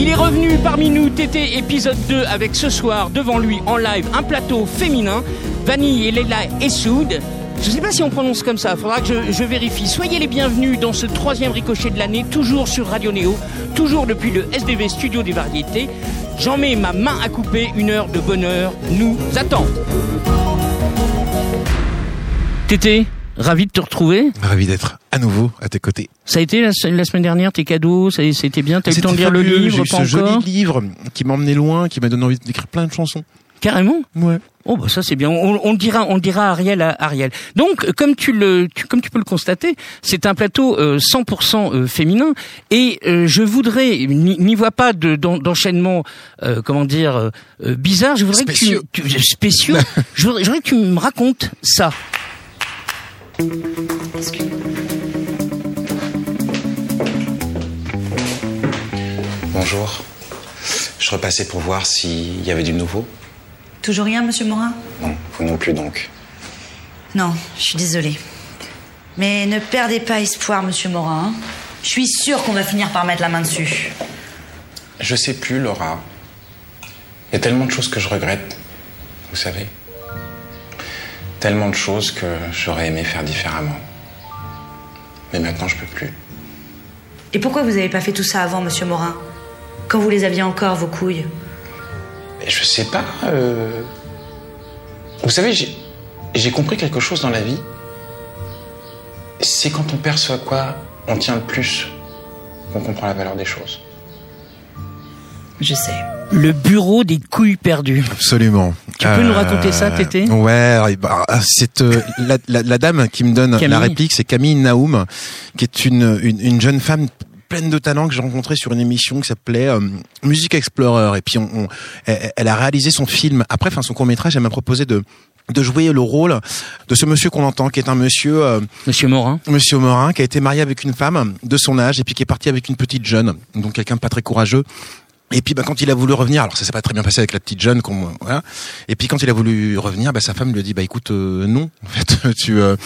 Il est revenu parmi nous, Tété épisode 2, avec ce soir devant lui en live un plateau féminin, Vanille et Leila Essoud. Je ne sais pas si on prononce comme ça, il faudra que je, je, vérifie. Soyez les bienvenus dans ce troisième ricochet de l'année, toujours sur Radio Néo, toujours depuis le SDV Studio des Variétés. J'en mets ma main à couper, une heure de bonheur nous attend. Tété, ravi de te retrouver. Ravi d'être à nouveau à tes côtés. Ça a été la, la semaine dernière, tes cadeaux, ça c'était bien, t'as eu le temps de lire le livre, pas ce encore joli livre qui m'a emmené loin, qui m'a donné envie d'écrire plein de chansons. Carrément Ouais. Oh bah ça c'est bien. On, on, dira, on dira à Ariel à Ariel. Donc comme tu le, tu, comme tu peux le constater, c'est un plateau euh, 100% euh, féminin et euh, je voudrais, n'y vois pas de, d'enchaînement, euh, comment dire, euh, bizarre. Je voudrais spécieux. que tu, tu spécieux. je, voudrais, je voudrais que tu me racontes ça. Bonjour. Je repassais pour voir s'il y avait du nouveau. Toujours rien, monsieur Morin? Non, vous non plus donc. Non, je suis désolée. Mais ne perdez pas espoir, monsieur Morin. Je suis sûre qu'on va finir par mettre la main dessus. Je sais plus, Laura. Il y a tellement de choses que je regrette, vous savez. Tellement de choses que j'aurais aimé faire différemment. Mais maintenant, je peux plus. Et pourquoi vous n'avez pas fait tout ça avant, monsieur Morin Quand vous les aviez encore, vos couilles Mais je sais pas. euh, Vous savez, j'ai- j'ai compris quelque chose dans la vie. C'est quand on perçoit quoi on tient le plus qu'on comprend la valeur des choses. Je sais. Le bureau des couilles perdues. Absolument. Tu peux nous raconter ça, Tété? Ouais, bah, c'est euh, la, la, la dame qui me donne Camille. la réplique, c'est Camille Naoum, qui est une, une, une jeune femme pleine de talent que j'ai rencontrée sur une émission qui s'appelait euh, Music Explorer. Et puis on, on- elle, elle a réalisé son film. Après, enfin son court métrage, elle m'a proposé de de jouer le rôle de ce monsieur qu'on entend, qui est un monsieur euh, Monsieur Morin. Monsieur Morin, qui a été marié avec une femme de son âge et puis qui est parti avec une petite jeune, donc quelqu'un de pas très courageux. Et puis bah, quand il a voulu revenir, alors ça s'est pas très bien passé avec la petite jeune, qu'on voilà. Et puis quand il a voulu revenir, bah, sa femme lui a dit bah écoute euh, non, en fait tu. euh,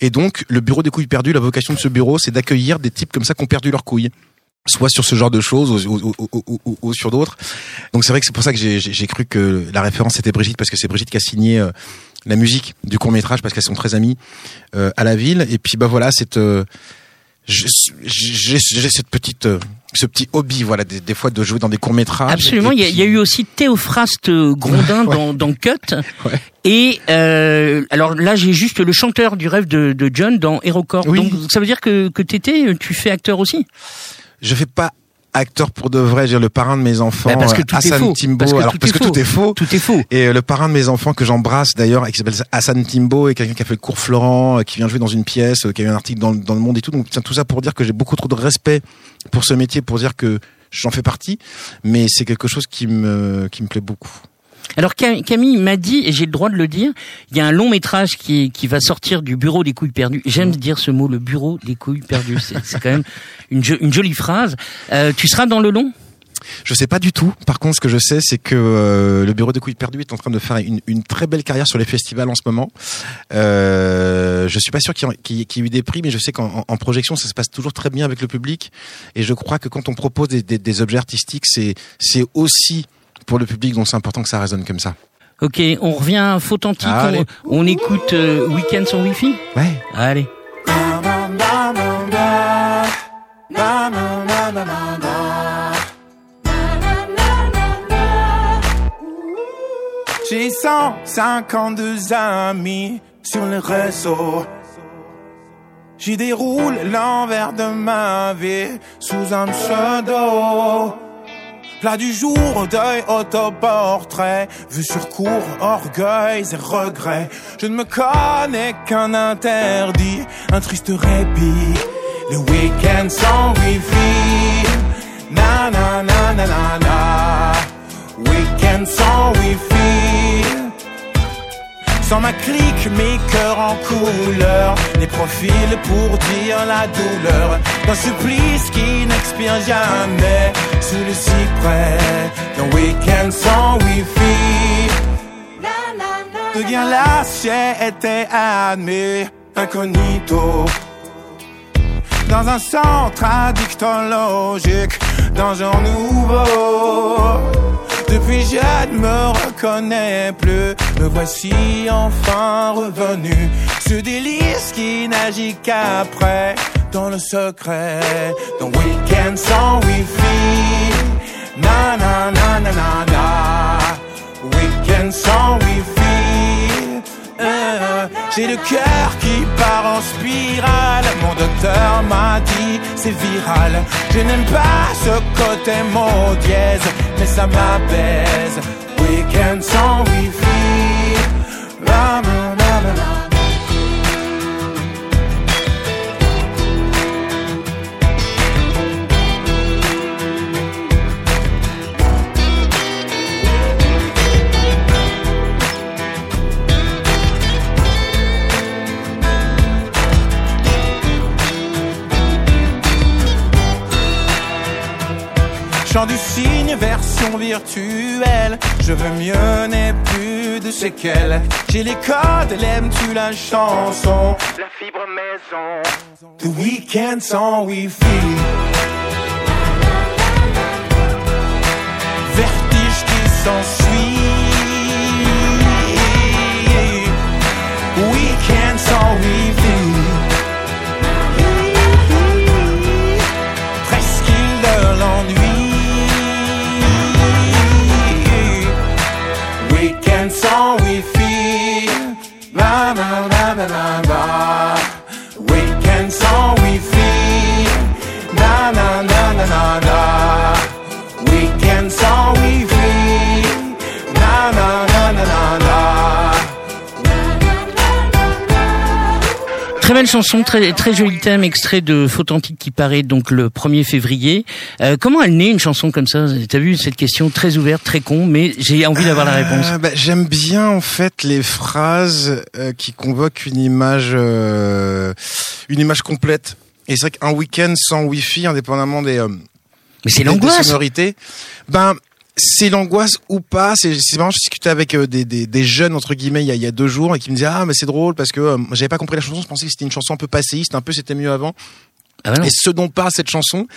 Et donc le bureau des couilles perdues, la vocation de ce bureau, c'est d'accueillir des types comme ça qui ont perdu leurs couilles soit sur ce genre de choses ou, ou- ou- ou- sur d'autres. Donc c'est vrai que c'est pour ça que j'ai- cru que la référence était Brigitte parce que c'est Brigitte qui a signé euh, la musique du court métrage parce qu'elles sont très amies euh, à la ville. Et puis bah voilà, cette euh, j'ai cette petite ce petit hobby voilà des, des fois de jouer dans des courts métrages. Absolument. Il y, a- il y a eu aussi Théophraste Grondin Ouais. dans, dans Cut. Ouais. Et euh, alors là, j'ai juste le chanteur du rêve de, de John dans HeroCorp. Oui. Donc ça veut dire que que Tété, tu fais acteur aussi? Je fais pas acteur pour de vrai, j'ai le parrain de mes enfants, Bah, parce que euh, tout est Hassan. Timbo. Parce que alors tout parce est que faux. tout est faux. Tout est faux. Et euh, le parrain de mes enfants que j'embrasse d'ailleurs, et qui s'appelle Hassan Timbo, et quelqu'un qui a fait le cours Florent, euh, qui vient jouer dans une pièce, qui a eu un article dans, le- dans le Monde et tout. Donc tiens, tout ça pour dire que j'ai beaucoup trop de respect pour ce métier, pour dire que j'en fais partie, mais c'est quelque chose qui me qui me plaît beaucoup. Alors Cam- Camille m'a dit, et j'ai le droit de le dire, il y a un long métrage qui, qui va sortir du bureau des couilles perdues. J'aime dire ce mot, le bureau des couilles perdues. C'est quand même une, jo- une jolie phrase. Euh, tu seras dans le long? Je sais pas du tout. Par contre, ce que je sais, c'est que euh, le Bureau de couilles perdues est en train de faire une, une très belle carrière sur les festivals en ce moment. Euh, je suis pas sûr qu'il y, y ait- qu'il y ait eu des prix, mais je sais qu'en en- en projection, ça se passe toujours très bien avec le public. Et je crois que quand on propose des, des- des objets artistiques, c'est c'est aussi pour le public, donc c'est important que ça résonne comme ça. Ok, on revient faute antique, Allez. on, on écoute euh, Weekend sans Wi-Fi Ouais. Allez. J'ai 152 amis sur les réseaux. J'y déroule l'envers de ma vie sous un pseudo. Plat du jour, deuil, autoportrait, vue sur cours, orgueil et regrets. Je ne me connais qu'un interdit, un triste répit. Le week-end sans wifi. Na na na na na na. Week-end sans wifi. Sans ma clique, mes cœurs en couleur, les profils pour dire la douleur d'un supplice qui n'expire jamais sous le cyprès d'un week-end sans wifi. Devient était admis, incognito. dans un centre addictologique, dans un nouveau. Depuis je ne me reconnais plus, me voici enfin revenu. Ce délice qui n'agit qu'après, dans le secret, d'un week-end sans wifi. Na na na na na na, week-end sans wifi. J'ai le cœur qui part en spirale. Mon docteur m'a dit c'est viral. Je n'aime pas ce côté mot dièse, mais ça m'apaise. Week-end sans wifi. La, Chant du cygne, version virtuelle. Je veux mieux, n'ai plus de séquelles. J'ai les codes, l'aimes-tu la chanson La fibre maison. The week-end sans wifi. Vertige qui s'ensuit. Week-end sans wifi. La la la la la Très belle chanson, très très joli thème, extrait de Fautantique qui paraît donc le 1er février. Euh, comment elle naît une chanson comme ça? T'as vu cette question très ouverte, très con, mais j'ai envie d'avoir la réponse. Euh, bah, J'aime bien en fait les phrases euh, qui convoquent une image, euh, une image complète. Et c'est vrai qu'un week-end sans wifi, indépendamment des, euh, Mais c'est l'angoisse. ben c'est l'angoisse ou pas? C'est marrant. Je discutais avec euh, des, des, des jeunes entre guillemets il y a, il y a deux jours et qui me disaient ah mais c'est drôle parce que euh, j'avais pas compris la chanson. Je pensais que c'était une chanson un peu passéiste, un peu c'était mieux avant. Ah bah. Et ce dont parle cette chanson,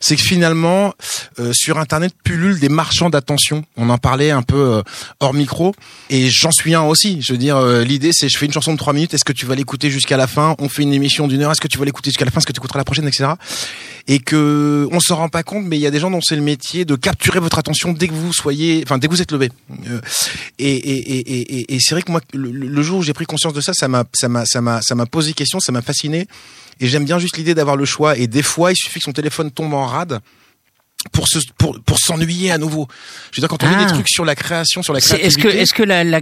c'est que finalement, euh, sur Internet pullulent des marchands d'attention. On en parlait un peu euh, hors micro, et j'en suis un aussi. Je veux dire, euh, l'idée c'est, je fais une chanson de trois minutes, est-ce que tu vas l'écouter jusqu'à la fin? On fait une émission d'une heure, est-ce que tu vas l'écouter jusqu'à la fin? Est-ce que tu écouteras la prochaine, etc. Et que on s'en rend pas compte, mais il y a des gens dont c'est le métier de capturer votre attention dès que vous soyez, enfin dès que vous êtes levé. Euh, et, et- et c'est vrai que moi, le, le jour où j'ai pris conscience de ça, ça m'a, ça m'a, ça m'a, ça m'a posé question, ça m'a fasciné. Et j'aime bien juste l'idée d'avoir le choix. Et des fois, il suffit que son téléphone tombe en rade pour se, pour, pour s'ennuyer à nouveau. Je veux dire, quand on Ah. des trucs sur la création, sur la créativité. Est-ce que est-ce que la- la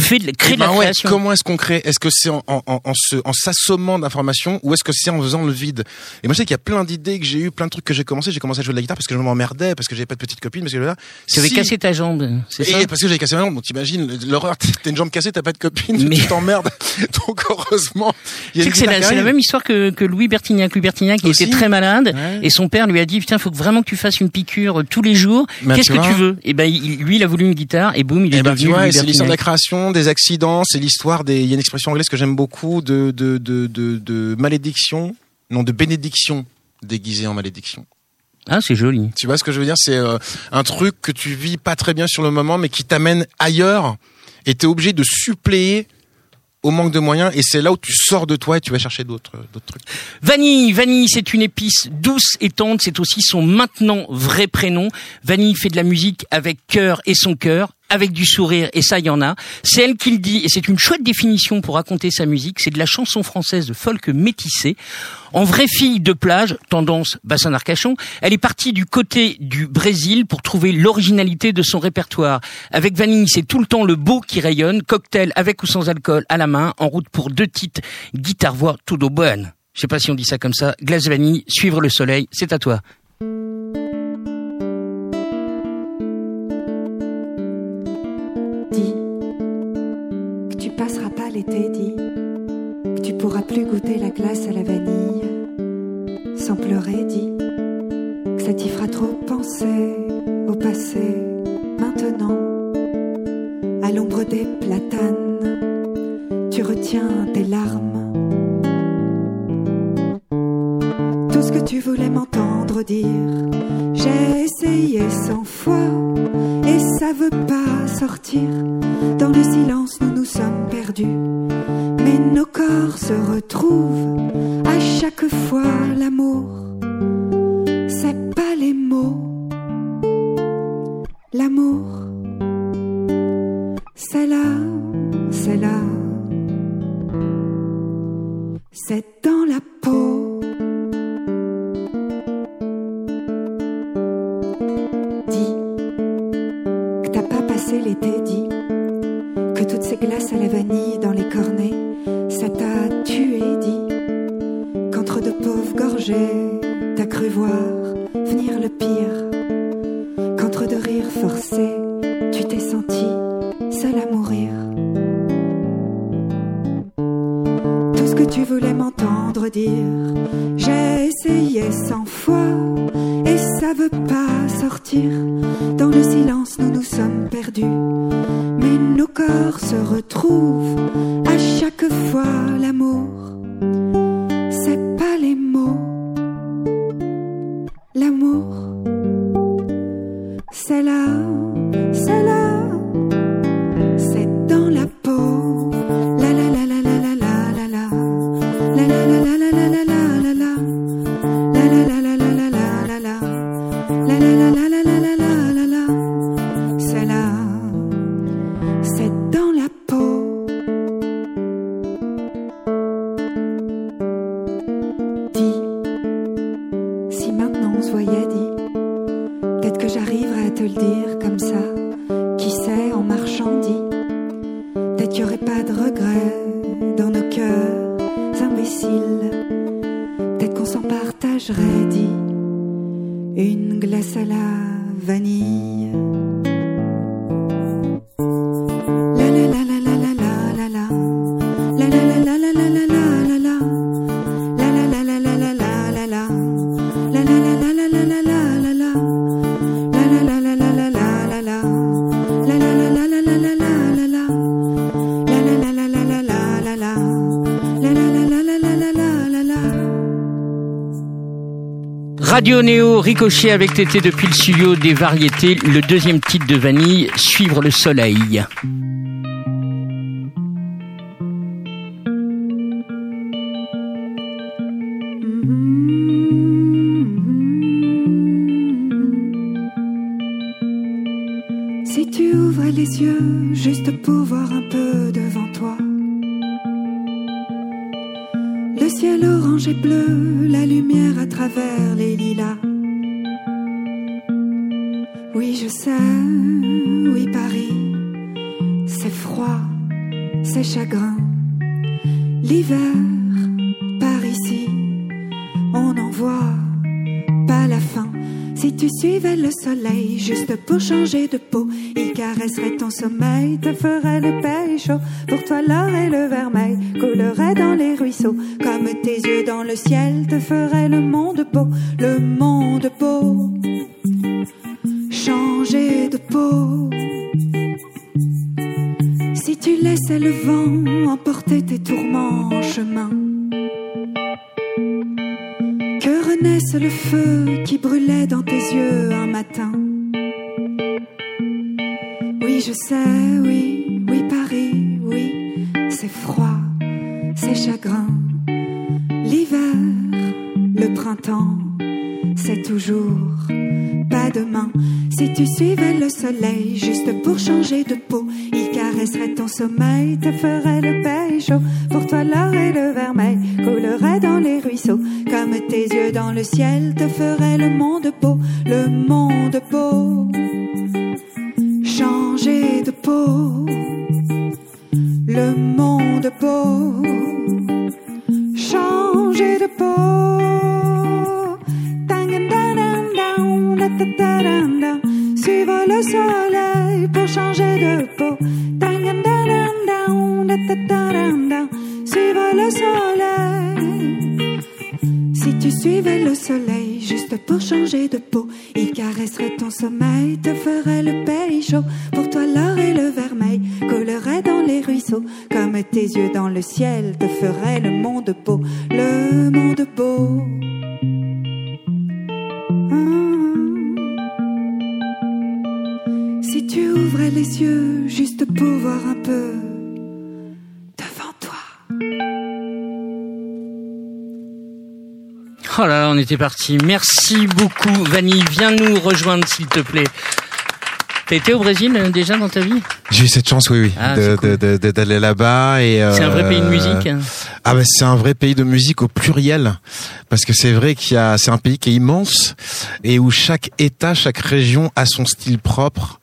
euh, euh, fait de, crée eh de la ben ouais, création comment est-ce qu'on crée? Est-ce que c'est en, en, en, se, en s'assommant d'informations ou est-ce que c'est en faisant le vide? Et moi, je sais qu'il y a plein d'idées que j'ai eu, plein de trucs que j'ai commencé. J'ai commencé à jouer de la guitare parce que je m'emmerdais, parce que j'avais pas de petite copine, parce que là, Tu avais si- cassé ta jambe, c'est ça? Et parce que j'avais cassé ma jambe, donc t'imagines l'horreur. T'as une jambe cassée, t'as pas de copine, Mais- tu t'emmerdes. Donc heureusement, il y a c'est la, qui la même histoire que, que Louis Bertignac. Louis Bertignac, il Aussi. était très malade Ouais. et son père lui a dit putain, faut vraiment que tu fasses une piqûre tous les jours. Bah, Qu'est-ce que tu veux? Et ben lui, il a voulu une guitare et boum, il est Eh ben, devenu tu vois, Louis et c'est l'histoire de la Bertignac. Des accidents, c'est l'histoire des. Il y a une expression anglaise que j'aime beaucoup de de de de, de malédiction, non de bénédiction déguisée en malédiction. Ah, c'est joli. Tu vois ce que je veux dire? C'est euh, un truc que tu vis pas très bien sur le moment, mais qui t'amène ailleurs, et t'es obligé de suppléer au manque de moyens, et c'est là où tu sors de toi et tu vas chercher d'autres d'autres trucs. Vanille, Vanille, c'est une épice douce et tendre. C'est aussi son maintenant vrai prénom. Vanille fait de la musique avec cœur et son cœur, avec du sourire et ça, il y en a. C'est elle qui le dit et c'est une chouette définition pour raconter sa musique. C'est de la chanson française de folk métissé. En vraie fille de plage, tendance bassin d'Arcachon, elle est partie du côté du Brésil pour trouver l'originalité de son répertoire. Avec Vanille, c'est tout le temps le beau qui rayonne, cocktail avec ou sans alcool à la main, en route pour deux titres, guitare-voix tout au bonne. Je sais pas si on dit ça comme ça. Glace vanille, suivre le soleil, c'est à toi. Dis que tu passeras pas l'été, dis que tu pourras plus goûter la glace à la vanille sans pleurer, dis que ça t'y fera trop penser au passé maintenant à l'ombre des platanes tu retiens tes larmes tout ce que tu voulais m'entendre dire. J'ai essayé cent fois et ça veut pas sortir. Dans le silence, nous nous sommes perdus. Mais nos corps se retrouvent à chaque fois l'amour. C'est pas les mots. L'amour, c'est là, c'est là. C'est dans la peau. Dis que toutes ces glaces à la vanille dans les cornets, ça t'a tué, dis qu'entre de pauvres gorgées, t'as cru voir venir le pire, qu'entre de rires forcés, tu t'es senti seul à mourir. Tout ce que tu voulais m'entendre dire, j'ai essayé cent fois et ça veut pas sortir. Dans le silence, Radio Néo, Ricochet avec Tété depuis le studio des variétés, le deuxième titre de Vanille, Suivre le soleil. Si tu ouvrais les yeux juste pour voir un peu devant toi. Ciel orange et bleu, la lumière à travers les lilas. Oui, je sais, oui, Paris, c'est froid, c'est chagrin. L'hiver, par ici, on n'en voit pas la fin. Si tu suivais le soleil juste pour changer de peau, caresserait ton sommeil, te ferait le chaud. Pour toi, l'or et le vermeil coulerait dans les ruisseaux. Comme tes yeux dans le ciel te ferait le monde beau, le monde beau. Changer de peau. Si tu laissais le vent emporter tes tourments en chemin. Que renaisse le feu qui brûlait dans tes yeux un matin? Oui, je sais, oui, oui, Paris, oui, c'est froid, c'est chagrin. L'hiver, le printemps, c'est toujours pas demain. Si tu suivais le soleil juste pour changer de peau, il caresserait ton sommeil, te ferait le pays chaud. Pour toi, l'or et le vermeil coulerait dans les ruisseaux. Comme tes yeux dans le ciel te ferait le monde beau, le monde beau. Le monde beau. Changer de peau. Suivre le soleil pour changer de peau. Suivre le soleil. Tu suivais le soleil juste pour changer de peau. Il caresserait ton sommeil, te ferait le pays chaud. Pour toi, l'or et le vermeil couleraient dans les ruisseaux. Comme tes yeux dans le ciel, te ferait le monde beau. Le monde beau. Hmm. Si tu ouvrais les yeux juste pour voir un peu devant toi. Oh là là, on était parti. Merci beaucoup, Vanille. Viens nous rejoindre, s'il te plaît. T'as été au Brésil euh, déjà dans ta vie? J'ai eu cette chance, oui, oui, Ah, c'est cool. de- de- d'aller là-bas et. C'est un vrai euh, pays de musique. hein. Ah bah c'est un vrai pays de musique au pluriel parce que c'est vrai qu'il y a c'est un pays qui est immense et où chaque état, chaque région a son style propre.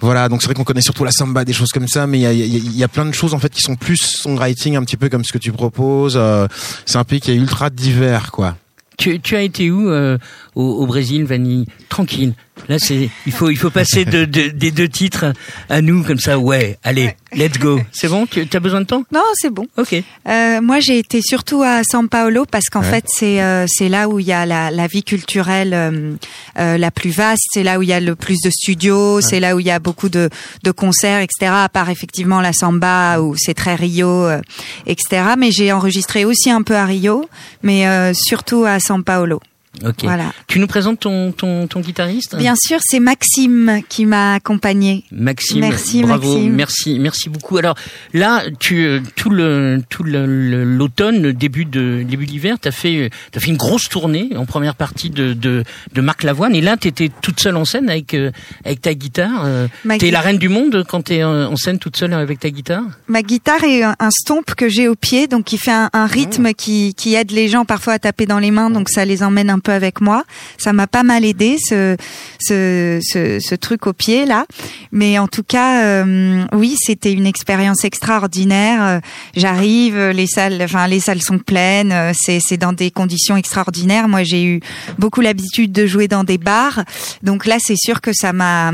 Voilà, donc c'est vrai qu'on connaît surtout la samba, des choses comme ça, mais il y a, y a- y a plein de choses en fait qui sont plus songwriting, un petit peu comme ce que tu proposes. Euh, c'est un pays qui est ultra divers, quoi. Tu, tu as été où euh, au, au Brésil, Vanille? Tranquille. Là, c'est il faut il faut passer de, de- des deux titres à nous comme ça. Ouais, allez, let's go. C'est bon? Tu as besoin de temps? Non, c'est bon. Ok. Euh, moi, j'ai été surtout à São Paulo parce qu'en Ouais. fait, c'est euh, c'est là où il y a la, la vie culturelle euh, euh, la plus vaste. C'est là où il y a le plus de studios. C'est là où il y a beaucoup de, de concerts, etc. À part effectivement la samba où c'est très Rio, euh, etc. Mais j'ai enregistré aussi un peu à Rio, mais euh, surtout à São Paulo. Ok. Voilà. Tu nous présentes ton ton, ton guitariste Bien sûr, c'est Maxime qui m'a accompagné. Maxime, Merci, bravo, Maxime. merci, merci beaucoup. Alors là, tu euh, tout le tout le- le- l'automne, début de début d'hiver, t'as fait t'as fait une grosse tournée en première partie de de, de Marc Lavoine. Et là, t'étais toute seule en scène avec euh, avec ta guitare. euh, T'es la reine du monde quand t'es en scène toute seule avec ta guitare? Ma guitare est un, stomp que j'ai au pied, donc qui fait un, un rythme qui, qui aide les gens parfois à taper dans les mains, donc ça les emmène un peu avec moi. Ça m'a pas mal aidé ce, ce, ce, ce truc au pied là, mais en tout cas, euh, oui, c'était une expérience extraordinaire. J'arrive, les salles, enfin les salles sont pleines, c'est c'est dans des conditions extraordinaires. Moi, j'ai eu beaucoup l'habitude de jouer dans des bars, donc là, c'est sûr que ça m'a,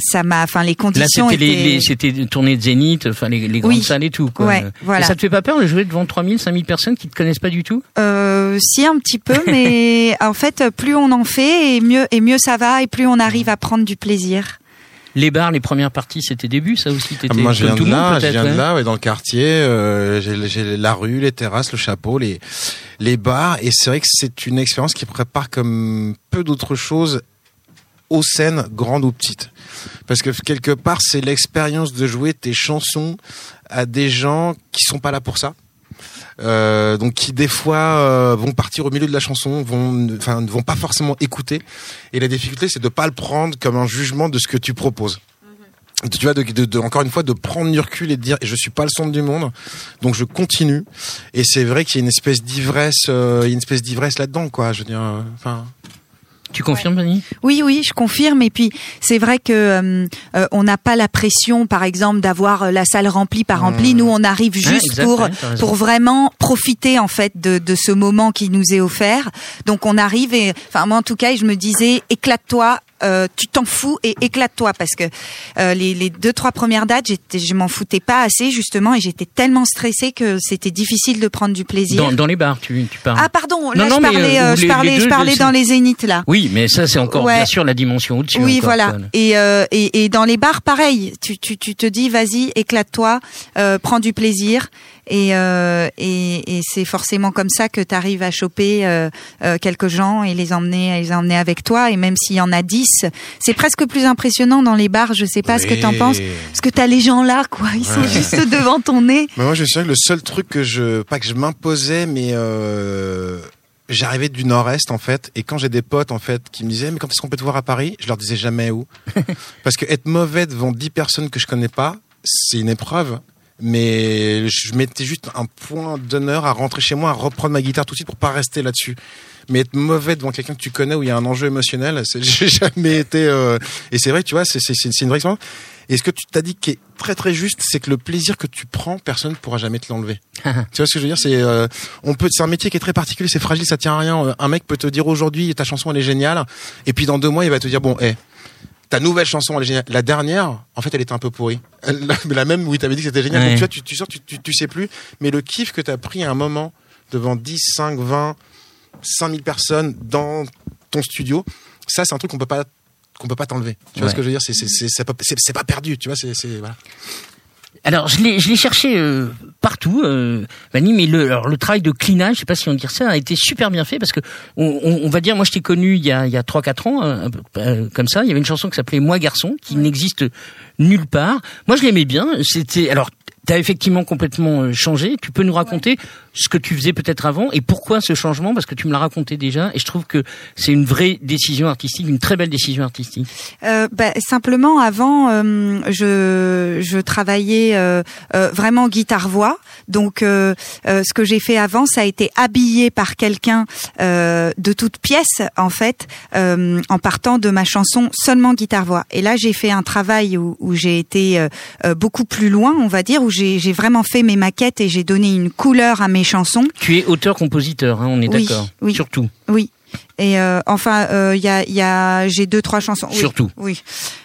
ça m'a, enfin les Là, conditions c'était les, étaient- les- c'était tournée de Zénith, enfin les, les grandes Oui. salles et tout. Quoi. Ouais, voilà. Et ça te fait pas peur de jouer devant 3000, 5000 personnes qui te connaissent pas du tout? Euh, si un petit peu, mais en fait, plus on en fait, et mieux et mieux ça va, et plus on arrive à prendre du plaisir. Les bars, les premières parties, c'était début, ça aussi. T'étais Ah, Moi, je viens tout de le monde, là, je viens de ouais. là, ouais, dans le quartier. euh, j'ai j'ai la rue, les terrasses, le chapeau, les les bars, et c'est vrai que c'est une expérience qui prépare comme peu d'autres choses aux scènes, grandes ou petites. Parce que quelque part, c'est l'expérience de jouer tes chansons à des gens qui sont pas là pour ça. Euh, donc qui des fois euh, vont partir au milieu de la chanson, vont, enfin, ne vont pas forcément écouter. Et la difficulté, c'est de pas le prendre comme un jugement de ce que tu proposes. Tu vois de, de, de- encore une fois de prendre du recul et de dire je suis pas le centre du monde donc je continue. Et c'est vrai qu'il y a une espèce d'ivresse euh, une espèce d'ivresse là-dedans quoi je veux dire euh, enfin Tu confirmes, Fanny Oui, oui, je confirme. Et puis, c'est vrai que euh, euh, on n'a pas la pression, par exemple, d'avoir euh, la salle remplie par remplie. Nous, on arrive juste pour pour vraiment profiter en fait de, de ce moment qui nous est offert. Donc, on arrive et, enfin, moi, en tout cas, je me disais, éclate-toi. Euh, tu t'en fous et éclate-toi parce que euh, les, les deux trois premières dates j'étais je m'en foutais pas assez justement et j'étais tellement stressée que c'était difficile de prendre du plaisir dans, dans les bars, tu, tu parles. ah pardon là Non, non, je parlais euh, je parlais je parlais dans les zéniths là Oui, mais ça, c'est encore, Ouais. bien sûr, la dimension au-dessus. Oui, encore, voilà. Et, euh, et, et dans les bars, pareil. Tu, tu, tu te dis, vas-y, éclate-toi, euh, prends du plaisir. Et, euh, et, et c'est forcément comme ça que tu arrives à choper euh, euh, quelques gens et les emmener, les emmener avec toi. Et même s'il y en a dix, c'est presque plus impressionnant dans les bars. Je sais pas ce que t'en penses, parce que t'as les gens là, quoi. Ils sont Ouais. juste devant ton nez. Mais moi je me souviens que le seul truc que je pas que je m'imposais mais euh, j'arrivais du nord-est en fait et quand j'ai des potes en fait qui me disaient mais quand est-ce qu'on peut te voir à Paris? Je leur disais jamais où parce que être mauvais devant 10 personnes que je connais pas c'est une épreuve mais je mettais juste un point d'honneur à rentrer chez moi à reprendre ma guitare tout de suite pour pas rester là-dessus mais être mauvais devant quelqu'un que tu connais où il y a un enjeu émotionnel c'est- j'ai jamais été euh, et c'est vrai tu vois c'est c'est c'est c'est une vraie expérience et ce que tu t'as dit qui est très très juste, c'est que le plaisir que tu prends, personne ne pourra jamais te l'enlever. tu vois ce que je veux dire? C'est euh, on peut, c'est un métier qui est très particulier, c'est fragile, ça tient à rien. Euh, Un mec peut te dire aujourd'hui ta chanson elle est géniale, et puis dans deux mois il va te dire bon, hé, ta nouvelle chanson elle est géniale. La dernière, en fait, elle était un peu pourrie. Elle- la- même où il t'avait dit que c'était génial. Ouais. Donc tu vois, tu, tu sors, tu, tu, tu sais plus. Mais le kiff que tu as pris à un moment devant 10, 5, 20, 5000 personnes dans ton studio, ça c'est un truc qu'on peut pas qu'on peut pas t'enlever. Tu vois ce que je veux dire? C'est c'est c'est c'est pas, pas perdu. Tu vois C'est c'est voilà. Alors, je l'ai, je l'ai cherché euh, partout, euh, Vanny, mais le, alors, le travail de clinage, je sais pas si on dit ça, a été super bien fait parce que on, on- on va dire, moi, je t'ai connu il y a il y a trois quatre ans, euh, euh, comme ça. Il y avait une chanson qui s'appelait Moi garçon, qui n'existe nulle part. Moi, je l'aimais bien. C'était alors tu as effectivement complètement euh, changé. Tu peux nous raconter ce que tu faisais peut-être avant et pourquoi ce changement? Parce que tu me l'as raconté déjà et je trouve que c'est une vraie décision artistique, une très belle décision artistique. Euh, bah, simplement, avant, euh, je, je travaillais euh, euh, vraiment guitare-voix. Donc, ce que j'ai fait avant, ça a été habillé par quelqu'un de toute pièce, en fait, en partant de ma chanson seulement guitare-voix. Et là, j'ai fait un travail où, où j'ai été beaucoup plus loin, on va dire, j'ai j'ai vraiment fait mes maquettes et j'ai donné une couleur à mes chansons. Tu es auteur-compositeur, hein, on est Oui, d'accord. oui. Surtout. Oui. Et euh, enfin, euh, il y a, il y a, j'ai deux trois chansons. Oui, Surtout. Oui.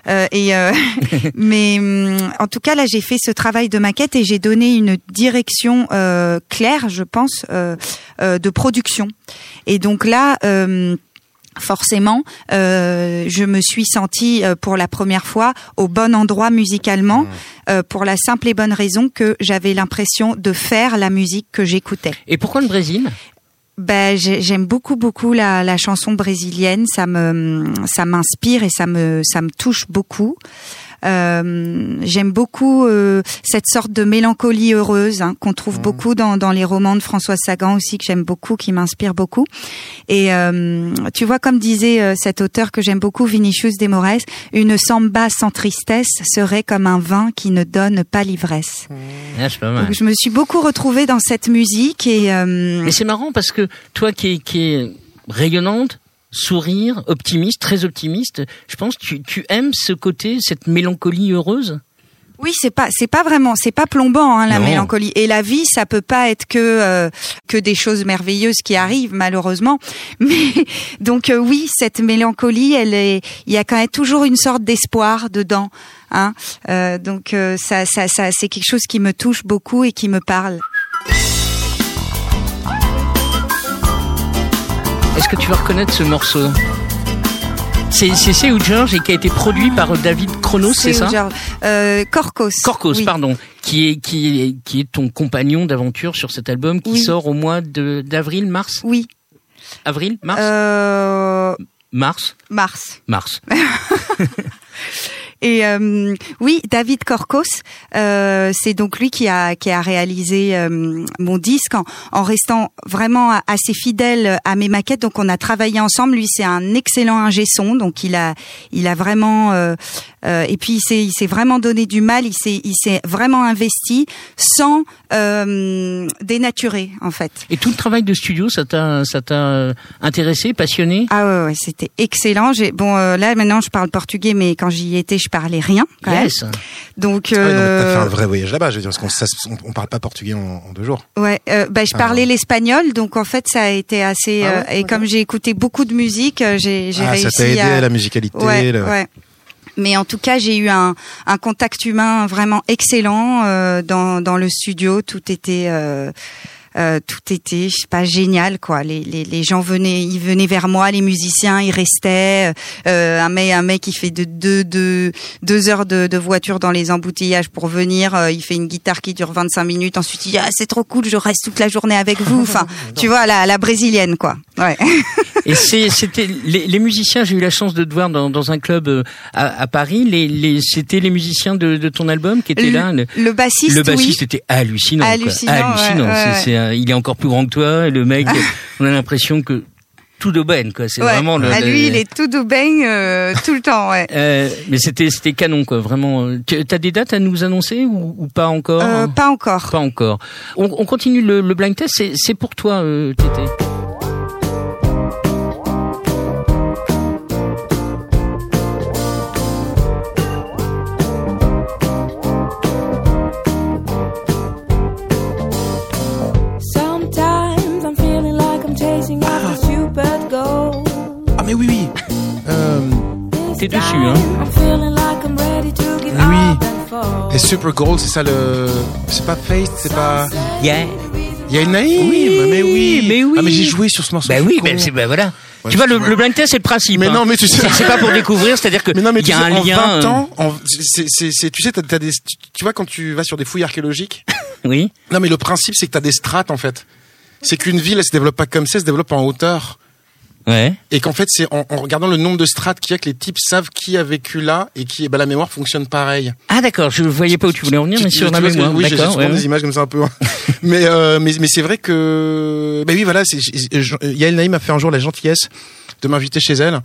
Euh, et mais hum, en tout cas là, j'ai fait ce travail de maquette et j'ai donné une direction claire, je pense, de production. Et donc là. euh, Forcément, euh, je me suis sentie euh, pour la première fois au bon endroit musicalement, euh, pour la simple et bonne raison que j'avais l'impression de faire la musique que j'écoutais. Et pourquoi le Brésil? Ben, j'ai- j'aime beaucoup beaucoup la, la chanson brésilienne. Ça me ça m'inspire et ça me ça me touche beaucoup. Euh, j'aime beaucoup euh, cette sorte de mélancolie heureuse hein, qu'on trouve beaucoup dans, dans les romans de François Sagan aussi que j'aime beaucoup, qui m'inspire beaucoup. Et euh, tu vois, comme disait euh, cet auteur que j'aime beaucoup, Vinicius de Moraes, une samba sans tristesse serait comme un vin qui ne donne pas l'ivresse. ah, C'est pas mal. Donc je me suis beaucoup retrouvée dans cette musique et euh, Mais c'est marrant parce que toi qui es, qui est rayonnante, sourire, optimiste, très optimiste, je pense que tu, tu aimes ce côté, cette mélancolie heureuse? Oui, c'est pas c'est pas vraiment c'est pas plombant hein, la Non. mélancolie et la vie ça peut pas être que euh, que des choses merveilleuses qui arrivent malheureusement mais donc euh, oui cette mélancolie elle est il y a quand même toujours une sorte d'espoir dedans hein Euh, donc euh, ça ça ça c'est quelque chose qui me touche beaucoup et qui me parle. Est-ce que tu vas reconnaître ce morceau C'est c'est George et qui a été produit par David Kronos, c'est ça euh, Corcos. Corcos, oui. pardon, qui est qui est qui est ton compagnon d'aventure sur cet album qui Oui. sort au mois de d'avril, mars, Oui. avril, mars, Euh, mars, mars. mars. Et euh, oui, David Corcos, euh, c'est donc lui qui a qui a réalisé euh, mon disque en, en restant vraiment assez fidèle à mes maquettes. Donc on a travaillé ensemble. Lui, c'est un excellent ingé son, donc il a il a vraiment euh, et puis il s'est il s'est vraiment donné du mal. Il s'est il s'est vraiment investi sans euh, dénaturer en fait. Et tout le travail de studio, ça t'a ça t'a euh, intéressé, passionné? Ah ouais, ouais c'était excellent. J'ai bon euh, là maintenant je parle portugais, mais quand j'y étais je parlais rien quand même. Yes. Donc Ah ouais, non, mais euh, T'as fait un vrai voyage là-bas, je veux dire, parce qu'on ça- on, on parle pas portugais en, en deux jours. Ouais, euh, bah, je Ah. parlais l'espagnol, donc en fait ça a été assez. Ah ouais, euh, et comme j'ai écouté beaucoup de musique, j'ai j'ai Ah, réussi ça t'a aidé, à. la musicalité. ouais, le- ouais. Mais en tout cas, j'ai eu un, contact humain vraiment excellent euh, dans, dans le studio. Tout était euh, tout était, je sais pas, génial quoi. Les, les, les gens venaient, ils venaient vers moi, les musiciens, ils restaient. Euh, un mec, un mec, qui fait de deux, deux, deux heures de, de voiture dans les embouteillages pour venir. euh, il fait une guitare qui dure 25 minutes. Ensuite, il dit ah c'est trop cool, je reste toute la journée avec vous. Enfin, tu vois, la, la brésilienne quoi. Ouais. Et c'était les, les musiciens. J'ai eu la chance de te voir dans, dans un club euh, à, à Paris. Les, les, c'était les musiciens de, de ton album qui étaient là. Le, Le bassiste, le bassiste oui. était hallucinant. quoi. Hallucinant, hallucinant. ouais, ouais, C'est- un- il est encore plus grand que toi. Et le mec, on a l'impression que tout ben quoi. C'est Ouais. vraiment le. Ah, le- lui, il est tout doubain euh, tout le temps, ouais. Euh, mais c'était c'était canon quoi. Vraiment. Tu as des dates à nous annoncer ou, ou pas encore Euh, pas encore. Pas encore. On, on continue le, le blind test. C'est, c'est pour toi, euh, Tété. Dessus, hein I'm feeling like I'm ready to give Oui. fall. et Super Gold, c'est ça le... C'est pas Faith, c'est pas... Yeah. Il y a une naïve, Oui, mais oui. mais oui. Ah mais j'ai joué sur ce morceau. Bah suis oui, con. ben c'est ben voilà. Ouais, tu vois, le, tu blind test, c'est le principe. Mais hein. non, mais tu sais- C'est- pas pour découvrir, c'est-à-dire que Mais non, mais tu y a sais, un en lien. 20 euh, ans, en- c'est, c'est, c'est- tu sais, t'as, t'as des, tu, tu vois, quand tu vas sur des fouilles archéologiques, Oui. non, mais le principe, c'est que t'as des strates, en fait. C'est qu'une ville, elle se développe pas comme ça, elle se développe en hauteur. Ouais. et qu'en fait c'est en, en regardant le nombre de strates qu'il y a que les types savent qui a vécu là et qui bah, la mémoire fonctionne pareil. Ah d'accord, je voyais pas où tu voulais en venir, mais sur la mémoire. Oui, j'ai souvent ouais, des ouais. images comme ça un peu. hein. mais, euh, mais mais c'est vrai que bah oui voilà, Yael Naïm a fait un jour la gentillesse de m'inviter chez elle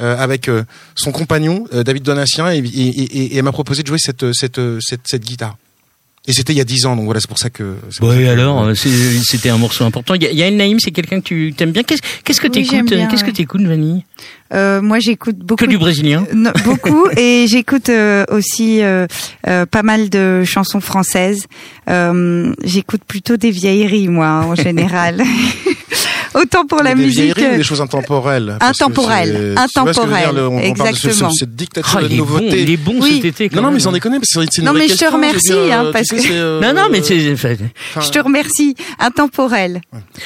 euh, avec euh, son compagnon euh, David Donatien et, et, et- et elle m'a proposé de jouer cette cette cette, cette guitare. Et c'était il y a dix ans, donc voilà, c'est pour ça que. et que- alors, c'est- c'était un morceau important. Il y a, Naïm, c'est quelqu'un que tu aimes bien. Qu'est-ce qu'est-ce que Oui, t'écoutes j'aime bien, euh, Qu'est-ce que ouais. t'écoutes, Vanille? Euh, moi, j'écoute beaucoup. Que du brésilien. Non, beaucoup et j'écoute euh, aussi euh, euh, pas mal de chansons françaises. Euh, j'écoute plutôt des vieilleries moi en général. Autant pour la des musique. ou des choses intemporelles Intemporelles, le- on- exactement. ce- cette dictature Ah, de nouveauté. il est bon Oui. cet été. quand Non, non, mais sans déconner, parce que c'est une Non, mais je te remercie, hein, tu parce que- euh, Non, non, mais c'est. enfin, enfin, Je te remercie. Intemporel.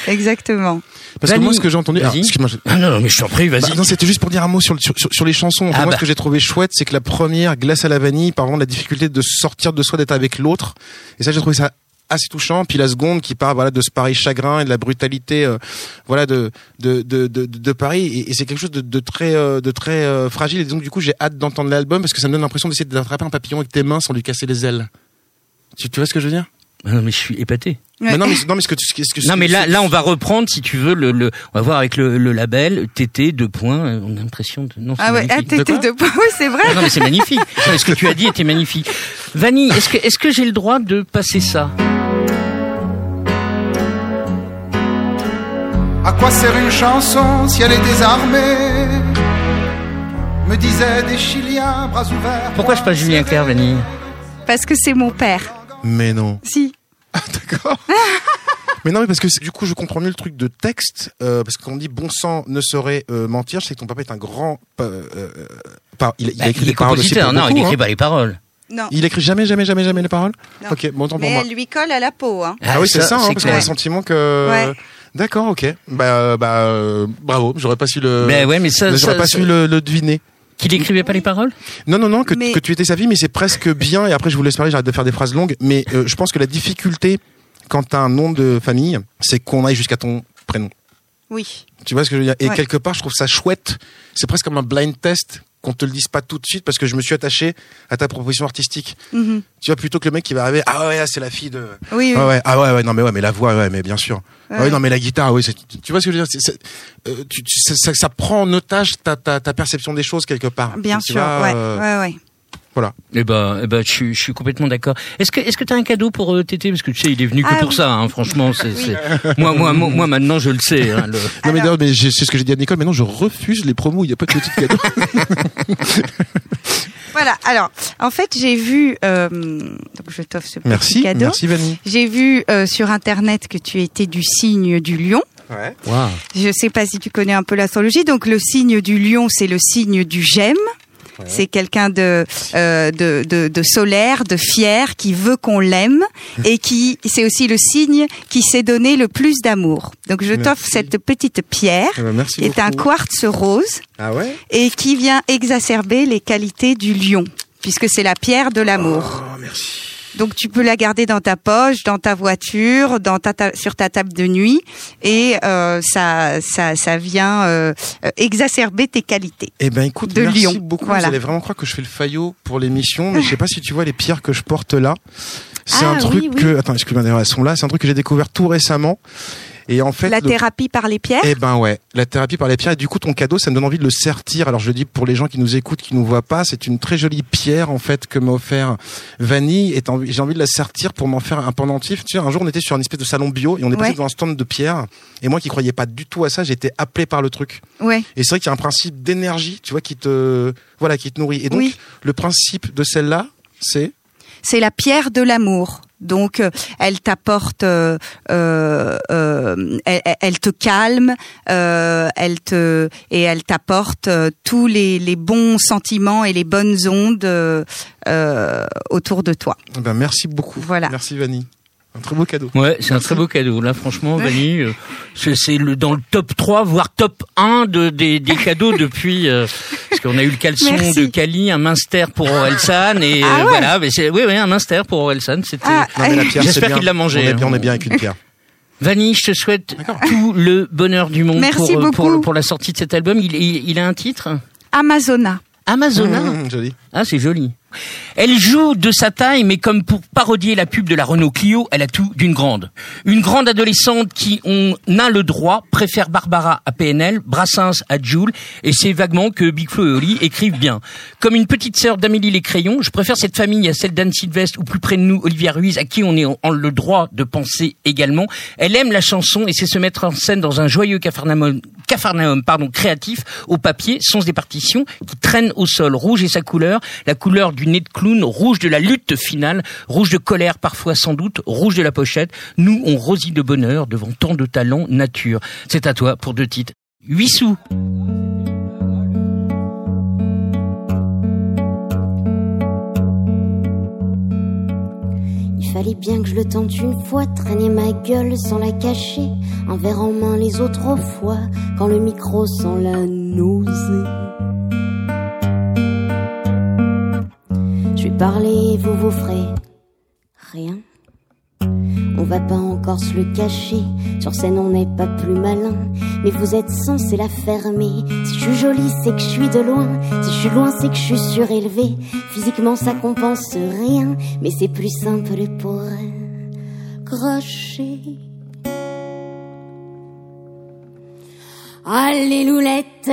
Exactement. Parce que moi, ce que j'ai entendu, ah, excuse-moi, je- Ah non, non, mais je t'en prie, vas-y. Bah, non, c'était juste pour dire un mot sur, le- sur, sur- sur les chansons. Enfin, Ah moi, bah. ce que j'ai trouvé chouette, c'est que la première, Glace à la vanille, par exemple, la difficulté de sortir de soi, d'être avec l'autre. Et ça, j'ai trouvé ça assez touchant. Puis la seconde, qui parle voilà de ce pareil chagrin et de la brutalité, euh, voilà de de de de, de Paris. Et, et c'est quelque chose de, de très euh, de très euh, fragile. Et donc, du coup, j'ai hâte d'entendre l'album parce que ça me donne l'impression d'essayer d'attraper un papillon avec tes mains sans lui casser les ailes. Tu, tu vois ce que je veux dire? Ah non, mais je suis épaté. Ouais. Mais non, mais non, mais ce que tu, ce que, ce que- Non, mais là, là, on va reprendre, si tu veux, le, le on va voir avec le, le label TT deux points. euh, On a l'impression de non, c'est Ah ouais. Ah, magnifique. De t'étais quoi de Oui, c'est vrai. Ah non, mais c'est magnifique. Non, mais ce que tu as dit était magnifique. Vanille, est-ce que, est-ce que j'ai le droit de passer ça? À quoi sert une chanson si elle est désarmée Me disaient des Chiliens, bras ouverts. Pourquoi je passe Julien Clerc, Vanille Parce que c'est mon père. Mais non. Si. D'accord. mais non, mais parce que du coup, je comprends mieux le truc de texte, euh, parce que quand on dit bon sang ne saurait euh, mentir, je sais que ton papa est un grand. euh, euh, par- il, il a Bah, écrit Il des est paroles aussi. compositeur. pour Non, beaucoup, il écrit hein. pas les paroles. Non. Il écrit jamais, jamais, jamais, jamais les paroles. Non. Ok, bon temps pour Mais moi. elle lui colle à la peau. Hein. Ah, oui, c'est ça, hein, parce qu'on a le sentiment que. Ouais. D'accord, ok. Bah, euh, bah, euh, bravo. J'aurais pas su le. Mais ouais, mais ça, j'aurais ça- pas ça- su le, le deviner. Qu'il écrivait pas les paroles? Non, non, non, que, Mais- que tu étais sa fille, mais c'est presque bien. Et après, je vous laisse parler, j'arrête de faire des phrases longues. Mais euh, je pense que la difficulté, quand t'as un nom de famille, c'est qu'on aille jusqu'à ton prénom. Oui. Tu vois ce que je veux dire? Et Ouais. quelque part, je trouve ça chouette. C'est presque comme un blind test qu'on te le dise pas tout de suite parce que je me suis attaché à ta proposition artistique. Mhm. Tu vois, plutôt que le mec qui va arriver, ah ouais, c'est la fille de. Oui, oui. Ah ouais, ah ouais, ouais, non mais ouais, mais la voix, ouais, mais bien sûr. Ah Ouais. non mais la guitare, oui, c'est- tu vois ce que je veux dire C'est- c'est- euh, tu- tu- ça, ça- ça prend en otage ta, ta, ta perception des choses quelque part. Bien Tu sûr. vois, ouais. euh, ouais, ouais. Voilà. Eh ben, eh ben, je, suis- je suis complètement d'accord. Est-ce que, est-ce que t'as un cadeau pour euh, Tété? Parce que tu sais, il est venu que Ah pour oui. ça. Hein, franchement, c'est, c'est- moi, moi, moi, moi, maintenant, je le sais. Hein, le- Non mais Alors- d'ailleurs, mais c'est ce que j'ai dit à Nicole. Maintenant, je refuse les promos. Il n'y a pas de petit cadeau. Voilà. Alors, en fait, j'ai vu. euh, donc, je t'offre ce petit merci, cadeau. merci Vanny. J'ai vu euh, sur internet que tu étais du signe du lion. Ouais. Waouh. Je sais pas si tu connais un peu l'astrologie. Donc le signe du lion, c'est le signe du C'est quelqu'un de, euh, de, de, de solaire, de fier, qui veut qu'on l'aime et qui c'est aussi le signe qui s'est donné le plus d'amour. Donc je t'offre cette petite pierre Eh ben, merci qui est un quartz rose Ah ouais? et qui vient exacerber les qualités du lion puisque c'est la pierre de l'amour. Oh merci. Donc tu peux la garder dans ta poche, dans ta voiture, dans ta ta- sur ta table de nuit, et euh, ça, ça, ça vient euh, euh, exacerber tes qualités. Eh ben écoute, De merci Lyon. beaucoup. Voilà. Vous allez vraiment croire que je fais le faillot pour l'émission, mais je sais pas si tu vois les pierres que je porte là. C'est Ah, un truc oui, oui. que, attends, excuse-moi, d'ailleurs, elles sont là. C'est un truc que j'ai découvert tout récemment. Et en fait, la le- thérapie par les pierres? Eh ben ouais, la thérapie par les pierres. Et du coup, ton cadeau, ça me donne envie de le sertir. Alors je le dis pour les gens qui nous écoutent, qui nous voient pas, c'est une très jolie pierre en fait que m'a offert Vanille. Et j'ai envie de la sertir pour m'en faire un pendentif. Tu sais, un jour on était sur un espèce de salon bio et on est passé Ouais. devant un stand de pierre. Et moi qui croyais pas du tout à ça, j'ai été appelé par le truc. Ouais. Et c'est vrai qu'il y a un principe d'énergie, tu vois, qui te, voilà, qui te nourrit. Et donc Oui. le principe de celle-là, c'est? C'est la pierre de l'amour. Donc, euh, elle t'apporte, euh, euh, euh, elle, te calme, euh, elle te et elle t'apporte euh, tous les, les bons sentiments et les bonnes ondes autour de toi. eh ben merci beaucoup. Voilà. Merci Vanille. Un très beau cadeau. Ouais, c'est un très beau cadeau. Là, franchement, Vanille, euh, c'est, le, dans le top 3, voire top 1 de, des, des cadeaux depuis... euh, parce qu'on a eu le caleçon Merci. de Cali, un Minster pour Orelsan, et Ah euh, voilà. Mais c'est, oui, oui, un Minster pour Orelsan. C'était... Ah, Non, mais la pierre, J'espère c'est bien. qu'il l'a mangé, On est hein. bien, on est bien avec une pierre. Vanille, je te souhaite tout le bonheur du monde Merci pour, pour, la sortie de cet album. Il, il, il a un titre? Amazona. Amazona? Mmh, joli. Ah, c'est joli. Elle joue de sa taille, mais comme pour parodier la pub de la Renault Clio, elle a tout d'une grande. Une grande adolescente qui, on a le droit, préfère Barbara à PNL, Brassens à Jules, et c'est vaguement que Big Flo et Oli écrivent bien. Comme une petite sœur d'Amélie Les Crayons, je préfère cette famille à celle d'Anne Sylvestre, ou plus près de nous, Olivia Ruiz, à qui on est en le droit de penser également. Elle aime la chanson et sait se mettre en scène dans un joyeux cafarnaum, pardon, créatif, au papier, sens des partitions, qui traînent au sol. Rouge est sa couleur, la couleur du nez de clown, rouge de la lutte finale, rouge de colère parfois sans doute, rouge de la pochette. Nous, on rosit de bonheur devant tant de talent nature. C'est à toi pour deux titres. 8 sous. Il fallait bien que je le tente une fois, traîner ma gueule sans la cacher, un verre en main les autres fois, quand le micro sent la nausée. Vais parler, vous vous ferez rien. On va pas encore se le cacher, sur scène on n'est pas plus malin, mais vous êtes censé la fermer. Si je suis jolie, c'est que je suis de loin, si je suis loin, c'est que je suis surélevée. Physiquement ça compense rien, mais c'est plus simple pour cracher. Allez loulette,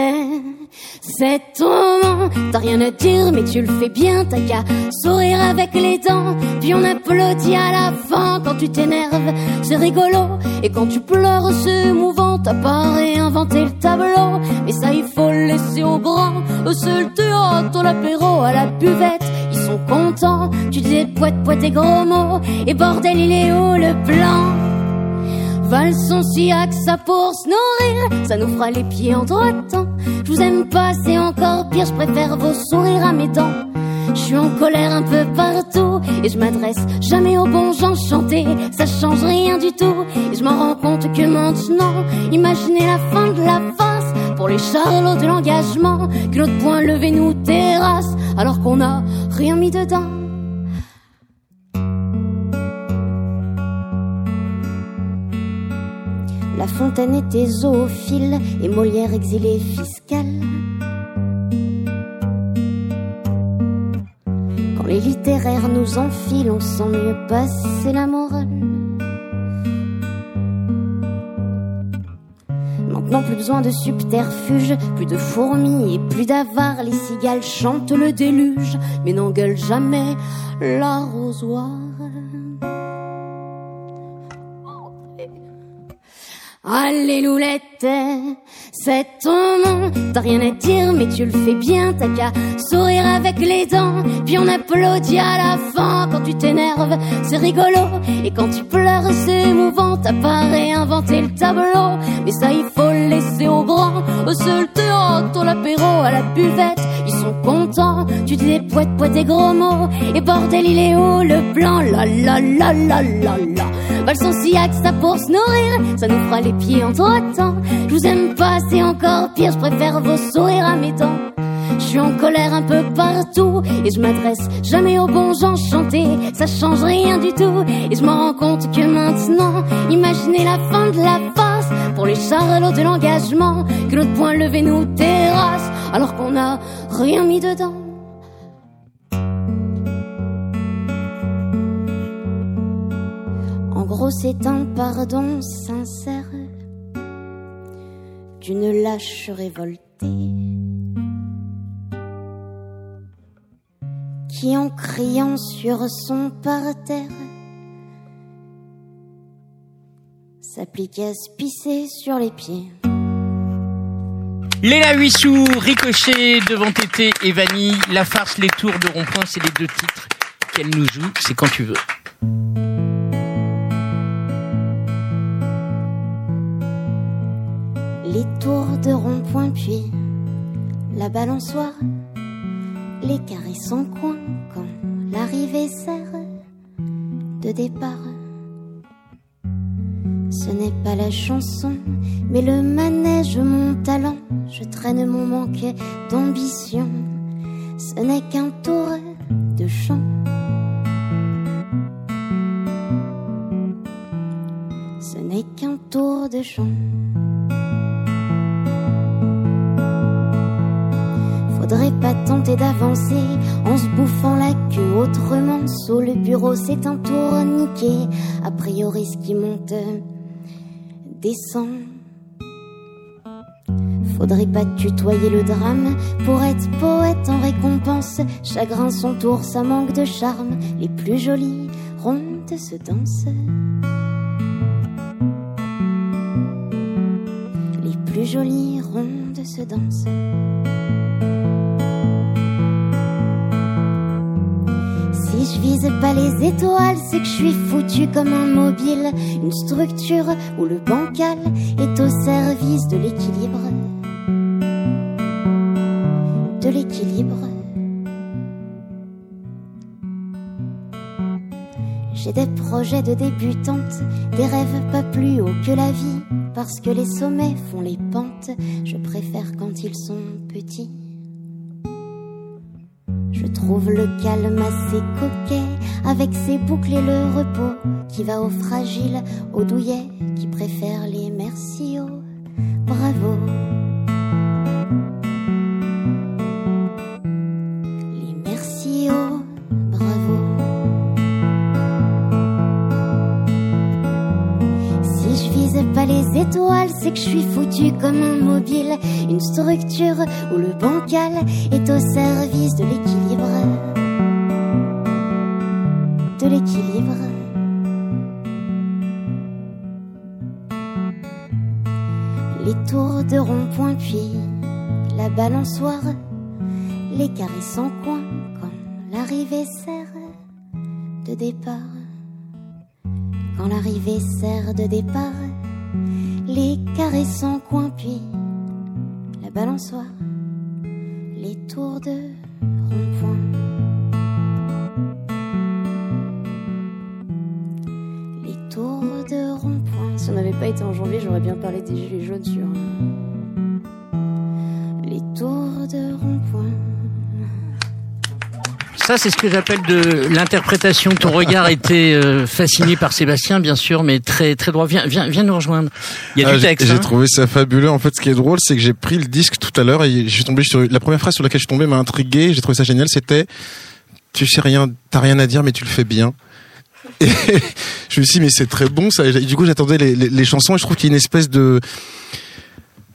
c'est ton moment. T'as rien à dire, mais tu le fais bien. T'as qu'à sourire avec les dents. Puis on applaudit à la fin quand tu t'énerves. C'est rigolo. Et quand tu pleures, c'est émouvant. T'as pas réinventé le tableau. Mais ça, il faut le laisser aux grands. Eux, c'est le théâtre, l'apéro à la buvette. Ils sont contents. Tu disais poète, poète et gros mots. Et bordel, il est où le plan? Valson siac, ça pour se nourrir, ça nous fera les pieds entre temps. Je vous aime pas, c'est encore pire, je préfère vos sourires à mes dents. Je suis en colère un peu partout et je m'adresse jamais aux bons gens chanter, ça change rien du tout. Et je m'en rends compte que maintenant, imaginez la fin de la face pour les charlots de l'engagement, que notre point levé nous terrasse alors qu'on a rien mis dedans. La Fontaine était zoophile et Molière exilé fiscal. Quand les littéraires nous enfilent, on sent mieux passer la morale. Maintenant plus besoin de subterfuge, plus de fourmis et plus d'avares. Les cigales chantent le déluge, mais n'engueulent jamais l'arrosoir. Allez loulette, c'est ton nom. T'as rien à dire, mais tu le fais bien. T'as qu'à sourire avec les dents. Puis on applaudit à la fin quand tu t'énerves. C'est rigolo. Et quand tu pleures, c'est émouvant. T'as pas réinventé le tableau. Mais ça, il faut le laisser aux grands. Au seul théâtre, l'apéro à la buvette. Ils sont contents. Tu dis des poètes, poètes et gros mots. Et bordel, il est où le plan? La la la la la la. Valson siac, ça pour se nourrir. Ça nous fera les pieds entre temps. Je vous aime pas, c'est encore pire. Je préfère vos sourires à mes dents. Je suis en colère un peu partout et je m'adresse jamais aux bons gens chanter. Ça change rien du tout et je m'en rends compte que maintenant, imaginez la fin de la face pour les charlots de l'engagement que notre point levé nous terrasse alors qu'on a rien mis dedans. C'est un pardon sincère d'une lâche révoltée qui, en criant sur son parterre, s'applique à se pisser sur les pieds. Léla Huissou, Ricochet devant Tété et Vanille, La farce, les tours de rond-point, c'est les deux titres qu'elle nous joue, c'est quand tu veux. Les tours de rond-point puis la balançoire, les carrés sans coin quand l'arrivée sert de départ. Ce n'est pas la chanson, mais le manège, mon talent. Je traîne mon manque d'ambition. Ce n'est qu'un tour de chant. Ce n'est qu'un tour de champ. Tenter d'avancer en se bouffant la queue autrement. Sous le bureau, c'est un tourniquet. A priori, ce qui monte descend. Faudrait pas tutoyer le drame pour être poète en récompense. Chagrin son tour, ça manque de charme. Les plus jolies rondes se dansent. Les plus jolies rondes se dansent. Si je vise pas les étoiles, c'est que je suis foutu comme un mobile, une structure où le bancal est au service de l'équilibre. De l'équilibre. J'ai des projets de débutante, des rêves pas plus hauts que la vie, parce que les sommets font les pentes, je préfère quand ils sont petits. Trouve le calme assez coquet, avec ses boucles et le repos, qui va aux fragiles, aux douillets, qui préfèrent les merci aux bravo. C'est que je suis foutu comme un mobile, une structure où le bancal est au service de l'équilibre. De l'équilibre. Les tours de rond-point puis la balançoire, les caresses en coin quand l'arrivée sert de départ. Quand l'arrivée sert de départ, les caresses en coin puis la balançoire, les tours de rond-point. Les tours de rond-point. Si on n'avait pas été en janvier, j'aurais bien parlé des gilets jaunes sur. Ça, c'est ce que j'appelle de l'interprétation. Ton regard était euh, fasciné par Sébastien, bien sûr, mais très très droit. Viens, viens, viens nous rejoindre. Il y a Ah, du j'ai- texte. J'ai hein. trouvé ça fabuleux. En fait, ce qui est drôle, c'est que j'ai pris le disque tout à l'heure et je suis tombé sur la première phrase sur laquelle je suis tombé m'a intrigué. J'ai trouvé ça génial. C'était tu sais rien, t'as rien à dire, mais tu le fais bien. Et je me suis dit mais c'est très bon ça. Et du coup, j'attendais les, les, les chansons et je trouve qu'il y a une espèce de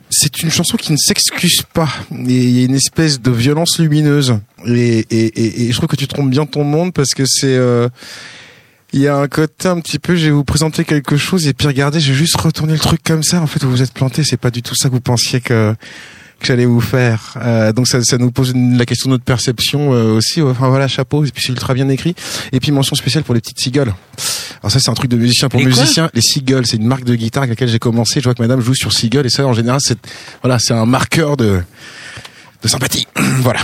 c'est une chanson qui ne s'excuse pas. Il y a une espèce de violence lumineuse. Et, et, et, et je trouve que tu trompes bien ton monde parce que c'est euh, il y a un côté un petit peu, je vais vous présenter quelque chose et puis regardez, j'ai juste retourné le truc comme ça. En fait, vous vous êtes planté. C'est pas du tout ça que vous pensiez que que j'allais vous faire. Euh, donc ça, ça nous pose une- la question de notre perception euh, aussi. Enfin voilà, chapeau. Et puis c'est ultra bien écrit. Et puis mention spéciale pour les petites cigales. Alors ça c'est un truc de musicien pour Les musicien. Les cigales, c'est une marque de guitare avec laquelle j'ai commencé. Je vois que Madame joue sur cigale et ça en général c'est voilà, c'est un marqueur de de sympathie. voilà.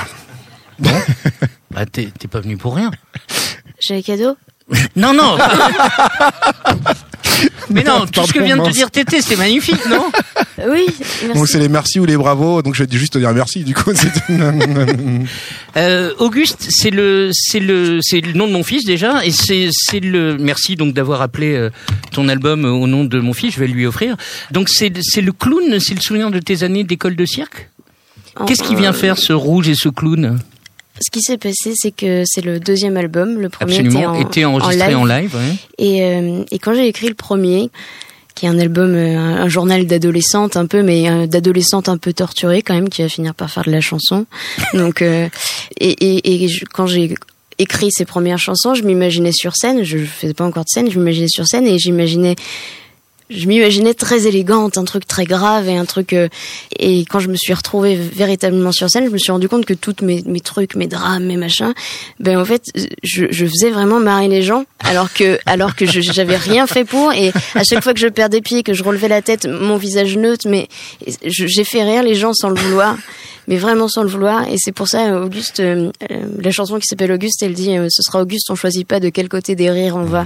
Bah, t'es t'es pas venu pour rien. J'ai un cadeau Non, non. mais non, tout ce que vient de te dire Tété, c'était magnifique, non Oui, Donc c'est les merci ou les bravos. Donc je vais juste te dire merci. Du coup, c'est Euh, Auguste, c'est le, c'est le, c'est le nom de mon fils déjà, et c'est, c'est le. Merci donc d'avoir appelé euh, ton album au nom de mon fils. Je vais lui offrir. Donc c'est, c'est le clown, c'est le souvenir de tes années d'école de cirque? Qu'est-ce qui vient Euh, faire ce rouge et ce clown? Ce qui s'est passé, c'est que c'est le deuxième album. Le premier Absolument, était, en, enregistré en en live. live. ouais. Et, euh, et quand j'ai écrit le premier, qui est un album, euh, un, journal d'adolescente un peu, mais euh, d'adolescente un peu torturée quand même, qui va finir par faire de la chanson. Donc, euh, et, et, et je- quand j'ai écrit ces premières chansons, je m'imaginais sur scène. Je faisais pas encore de scène, je m'imaginais sur scène et j'imaginais je m'imaginais très élégante, un truc très grave et un truc. euh, et quand je me suis retrouvée véritablement sur scène, je me suis rendu compte que toutes mes, mes trucs, mes drames, mes machins, ben en fait, je, je faisais vraiment marrer les gens, alors que alors que j'avais rien fait pour. Et à chaque fois que je perdais pied, que je relevais la tête, mon visage neutre, mais j'ai fait rire les gens sans le vouloir. Mais vraiment sans le vouloir, et c'est pour ça, Auguste, euh, euh, la chanson qui s'appelle Auguste, elle dit euh, Ce sera Auguste, on choisit pas de quel côté des rires on va.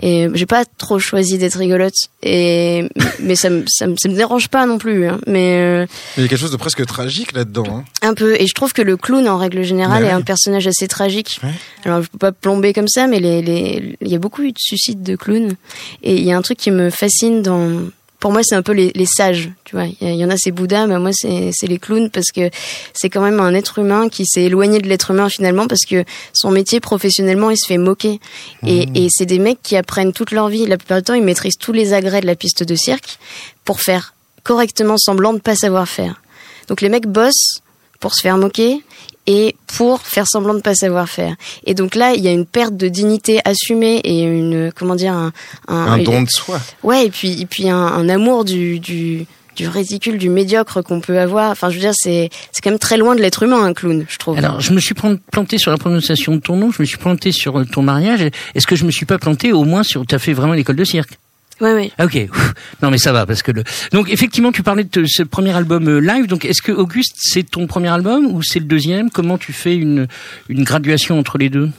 Et j'ai pas trop choisi d'être rigolote, et mais ça me ça me, ça me dérange pas non plus. Hein. Mais euh, il y a quelque chose de presque tragique là-dedans. Hein. un peu. Et je trouve que le clown, en règle générale, est un personnage assez tragique. Ouais. Alors je peux pas plomber comme ça, mais les les il y a beaucoup eu de suicides de clowns, et il y a un truc qui me fascine dans pour moi, c'est un peu les, les sages, tu vois. Il y, en a c'est Bouddha, mais moi c'est c'est les clowns parce que c'est quand même un être humain qui s'est éloigné de l'être humain finalement parce que son métier professionnellement il se fait moquer et, et c'est des mecs qui apprennent toute leur vie. La plupart du temps, ils maîtrisent tous les agrès de la piste de cirque pour faire correctement semblant de pas savoir faire. Donc les mecs bossent pour se faire moquer et pour faire semblant de pas savoir faire. Et donc là, il y a une perte de dignité assumée et une comment dire un Un don de soi. Ouais, et puis et puis un, un amour du du du ridicule, du médiocre qu'on peut avoir. Enfin, je veux dire, c'est c'est quand même très loin de l'être humain, un clown, je trouve. Alors, je me suis plan- planté sur la prononciation de ton nom, je me suis planté sur euh, ton mariage. Est-ce que je me suis pas planté au moins sur... Tu as fait vraiment l'école de cirque? Ouais, ouais. Ah, ok. Non mais ça va parce que le. Donc effectivement tu parlais de ce premier album euh, live. Donc est-ce que Auguste c'est ton premier album ou c'est le deuxième? Comment tu fais une une graduation entre les deux?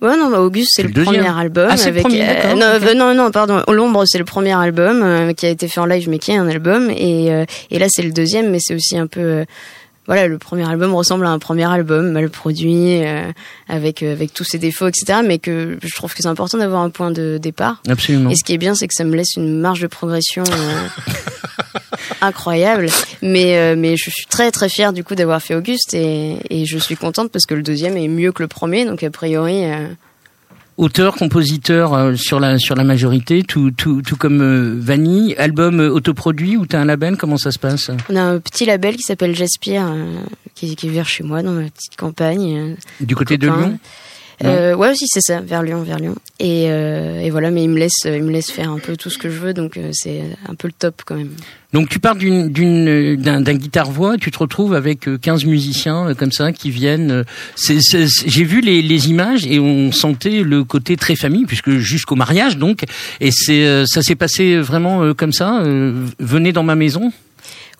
Ouais, non, bah, Auguste, c'est le, le premier album. Ah, le avec, premier, d'accord, non, ok. euh, non, non, pardon. L'ombre, c'est le premier album euh, qui a été fait en live, mais qui est un album. Et, euh, et là, c'est le deuxième, mais c'est aussi un peu. Euh, voilà, le premier album ressemble à un premier album, mal produit, euh, avec euh, avec tous ses défauts, etc. Mais que je trouve que c'est important d'avoir un point de départ. Absolument. Et ce qui est bien, c'est que ça me laisse une marge de progression euh, incroyable. Mais euh, mais je suis très très fière du coup d'avoir fait Auguste et et je suis contente parce que le deuxième est mieux que le premier, donc a priori. Auteur, compositeur euh, sur la sur la majorité, tout tout tout comme euh, Vanille. Album euh, autoproduit ou t'as un label? Comment ça se passe? On a un petit label qui s'appelle Jaspire, euh, qui, qui vers chez moi, dans ma petite campagne. Du côté de. Lyon? Euh, Ouais, aussi c'est ça, vers Lyon, vers Lyon. Et, euh, et voilà, mais il me laisse, il me laisse faire un peu tout ce que je veux, donc euh, c'est un peu le top quand même. Donc tu pars d'une d'une euh, d'un d'un guitare voix, tu te retrouves avec euh, 15 musiciens euh, comme ça qui viennent. euh, c'est- c'est- c'est- J'ai vu les, les images et on sentait le côté très famille puisque jusqu'au mariage donc. Et c'est euh, ça s'est passé vraiment euh, comme ça. euh, venez dans ma maison?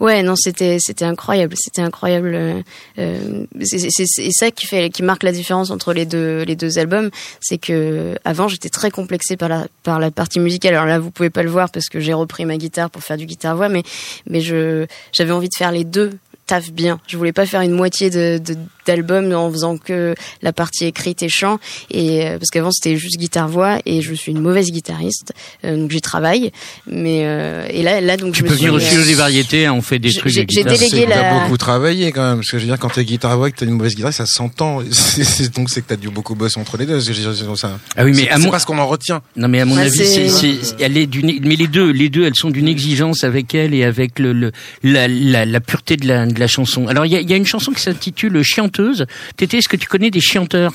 Ouais, non, c'était c'était incroyable, c'était incroyable. euh, euh, c'est ça qui fait qui marque la différence entre les deux les deux albums, c'est que avant j'étais très complexée par la par la partie musicale. Alors là, vous pouvez pas le voir parce que j'ai repris ma guitare pour faire du guitare voix, mais mais je j'avais envie de faire les deux taf bien. Je voulais pas faire une moitié de de- d'album en faisant que la partie écrite et chant et euh, parce qu'avant c'était juste guitare voix et je suis une mauvaise guitariste euh, donc j'y travaille mais euh, et là là donc Tu je me peux suis, venir aussi euh, aux des variétés, hein, on fait des j'ai- trucs. j'ai- j'ai délégué la- t'as beaucoup travaillé quand même, parce que je veux dire, quand t'es guitare voix et que t'as une mauvaise guitare, ça s'entend. C'est- c'est- Donc c'est que t'as dû beaucoup bosser entre les deux. parce que dire, ça- Ah oui, mais c'est- à c'est mon- pas ce qu'on en retient. Non mais à mon Ouais, avis, c'est- c'est, c'est- elle est d'une, mais les deux, les deux, elles sont d'une exigence avec elle et avec le, le la, la, la pureté de la, de la chanson. Alors il y a, il y a une chanson qui s'intitule Chianteuse. Tété, est-ce que tu connais des chanteurs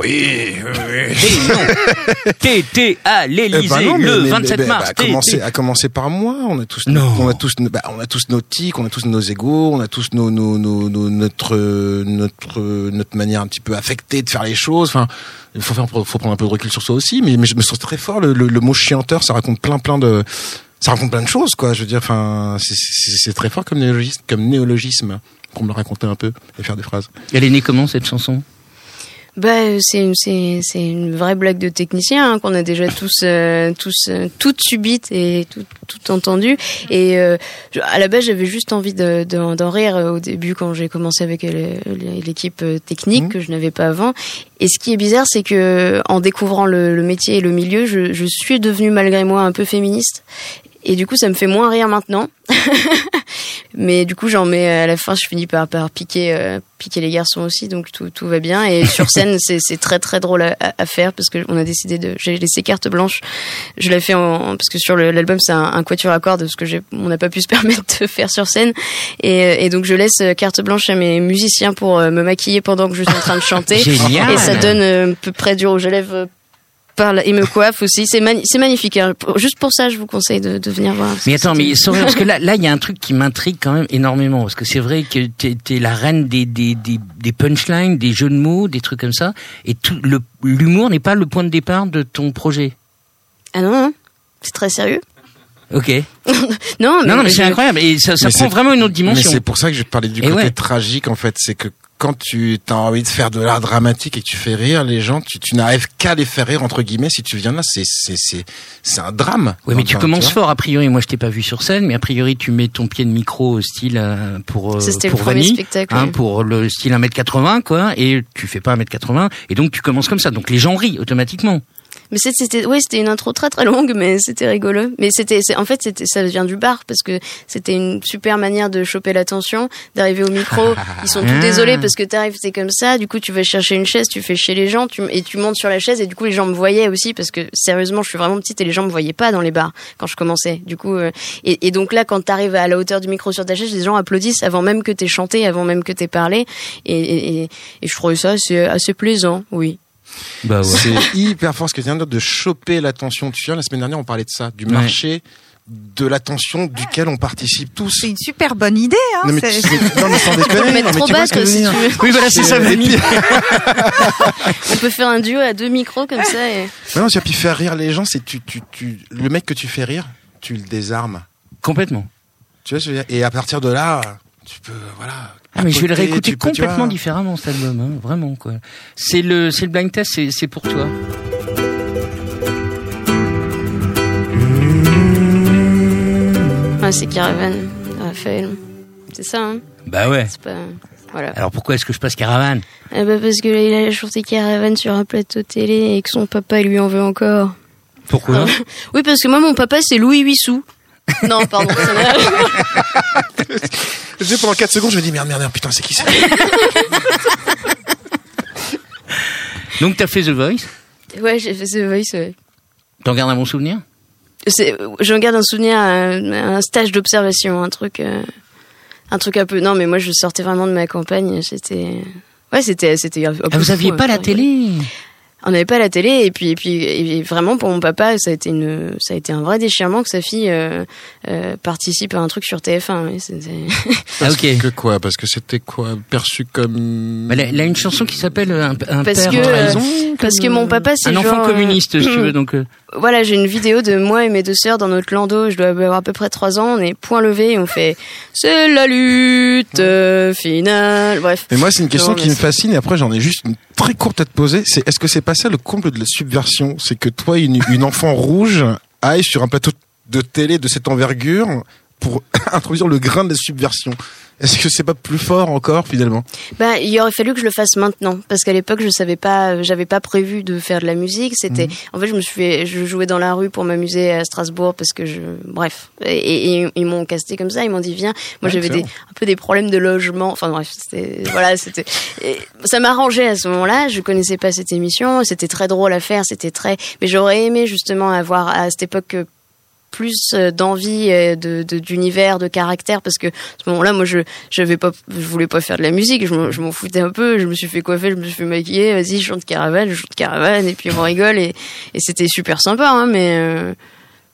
Oui, oui, oui. Tété à Eh ben non, mais- le mais- 27 mais- mars. bah, à, commencer, à commencer par moi, on a tous, Non. on a tous, bah, on a tous nos tics, on a tous nos égos, on a tous nos, nos, nos, nos- notre, notre, notre manière un petit peu affectée de faire les choses. Enfin, il faut faire, faut prendre un peu de recul sur soi aussi. Mais, mais je me sens très fort. Le, le, le mot chianteur, ça raconte plein, plein de, ça raconte plein de choses, quoi. Je veux dire, enfin, c'est- très fort comme néologisme, comme néologisme pour me le raconter un peu et faire des phrases. Elle est née comment cette chanson? Bah, c'est une, c'est, c'est une vraie blague de technicien hein, qu'on a déjà tous, euh, tous, euh, toutes subites et tout, tout entendu. Et euh, à la base, j'avais juste envie de, de- d'en rire au début quand j'ai commencé avec l'équipe technique que je n'avais pas avant. Et ce qui est bizarre, c'est que en découvrant le, le métier et le milieu, je, je suis devenue malgré moi un peu féministe. Et du coup, ça me fait moins rire maintenant. Mais du coup, j'en mets à la fin, je finis par, par piquer, euh, piquer les garçons aussi, donc tout, tout va bien. Et sur scène, c'est, c'est très très drôle à, à faire parce que on a décidé de, j'ai laissé carte blanche. Je l'ai fait en, parce que sur l'album c'est un, un quatuor à cordes, parce que j'ai, on n'a pas pu se permettre de faire sur scène. Et, et donc je laisse carte blanche à mes musiciens pour euh, me maquiller pendant que je suis en train de chanter. Génial. Et ça donne euh, à peu près du rouge à lèvres. Par là, et me coiffe aussi, c'est mani- magnifique. hein. Juste pour ça, je vous conseille de, de venir voir. Mais attends, mais sorry, parce que là, là, il y a un truc qui m'intrigue quand même énormément, parce que c'est vrai que t'es, t'es la reine des, des, des, des punchlines, des jeux de mots, des trucs comme ça, et tout l'humour n'est pas le point de départ de ton projet. Ah non, non, c'est très sérieux. Ok. Non, mais, non, non, mais c'est incroyable, et ça, prend c'est- vraiment une autre dimension. Mais c'est pour ça que je parlais du Et côté ouais. tragique en fait, c'est que quand tu as envie de faire de l'art dramatique et que tu fais rire les gens, tu, tu n'arrives qu'à les faire rire entre guillemets. Si tu viens là, c'est c'est c'est c'est un drame. Oui, mais tu commences fort a priori. Moi, je t'ai pas vu sur scène, mais a priori, tu mets ton pied de micro au style euh, pour euh, le pour premier Vanille, spectacle, hein, pour le style 1m80 quoi, et tu fais pas 1m80 et donc tu commences comme ça. Donc les gens rient automatiquement. Mais c'était, oui, c'était une intro très très longue, mais c'était rigolo. Mais c'était, en fait, c'était, ça vient du bar parce que c'était une super manière de choper l'attention, d'arriver au micro. Ils sont tous Ah. désolés parce que t'arrives, t'es comme ça. Du coup, tu vas chercher une chaise, tu fais chez les gens, tu, et tu montes sur la chaise et du coup, les gens me voyaient aussi parce que sérieusement, je suis vraiment petite et les gens me voyaient pas dans les bars quand je commençais. Du coup, euh, et, et donc là, quand t'arrives à la hauteur du micro sur ta chaise, les gens applaudissent avant même que t'aies chanté, avant même que t'aies parlé. Et, et, et, et je trouvais ça assez, assez plaisant, oui. Bah ouais. C'est hyper fort ce que tu viens de dire, de choper l'attention. Tu viens la semaine dernière, on parlait de ça, du Ouais. marché de l'attention duquel on participe tous. C'est une super bonne idée. Hein, Non mais, c'est- tu- non, mais sans On peut déconner, mettre mais trop bas, si dire. tu veux. Oui, voilà, c'est ça, puis- On peut faire un duo à deux micros comme ça. Et... Mais non, tu vois, puis faire rire les gens, c'est tu, tu, tu, le mec que tu fais rire, tu le désarmes. Complètement. Tu vois, ce que je veux dire? Et à partir de là, tu peux, voilà. Ah, mais je vais le réécouter peux, complètement différemment cet album, hein, vraiment quoi. C'est le, c'est le blind test, c'est, c'est pour toi. Ah, c'est Caravan, Raphaël. C'est ça, hein Bah ouais. C'est pas. Voilà. Alors pourquoi est-ce que je passe caravane Ah bah parce que là, il a chanté Caravan sur un plateau télé et que son papa lui en veut encore. Pourquoi? Ah. Oui, parce que moi, mon papa, c'est Louis Huissou. Non, pardon. Je pendant 4 secondes, je me dis merde, merde, merde, putain, c'est qui ça Donc t'as fait The Voice. ouais, j'ai fait ce voice, ouais. T'en gardes un bon souvenir j'en garde un souvenir à un, un stage d'observation, un truc, euh, un truc un peu. Non, mais moi, je sortais vraiment de ma campagne. C'était, ouais, c'était, c'était. Ah, vous aviez un pas la télé On n'avait pas la télé et puis et puis et vraiment pour mon papa ça a été une ça a été un vrai déchirement que sa fille euh, euh, participe à un truc sur TF1. oui, Ah ok. Que quoi? Parce que c'était quoi? Perçu comme. Mais elle a une chanson qui s'appelle euh, un, un parce père que euh, parce que mon papa c'est Un enfant genre, euh, communiste, si tu veux. Donc euh, Voilà, j'ai une vidéo de moi et mes deux sœurs dans notre landau. Je dois avoir à peu près trois ans. On est point levé et on fait c'est la lutte finale. Bref. Mais moi, c'est une question qui me fascine. Et après, j'en ai juste une très courte à te poser. C'est est-ce que c'est pas ça le comble de la subversion C'est que toi, une enfant rouge aille sur un plateau de télé de cette envergure pour introduire le grain de la subversion. Est-ce que c'est pas plus fort encore finalement? Bah, il aurait fallu que je le fasse maintenant parce qu'à l'époque je savais pas, j'avais pas prévu de faire de la musique. C'était, Mhm. en fait, je me suis fait, je jouais dans la rue pour m'amuser à Strasbourg parce que je, bref, et, et ils m'ont casté comme ça. Ils m'ont dit viens. Moi, Ouais, j'avais des, un peu des problèmes de logement. Enfin bref, c'était, voilà, c'était, ça m'arrangeait à ce moment-là. Je connaissais pas cette émission. C'était très drôle à faire. C'était très, mais j'aurais aimé justement avoir à cette époque euh, plus euh, d'envie euh, de de- d'univers de, caractère parce que à ce moment-là moi je j'avais pas je voulais pas faire de la musique je m'en- je m'en foutais un peu je me suis fait coiffer je me suis fait maquiller vas-y je chante caravane je chante caravane et puis on rigole et et c'était super sympa hein mais euh,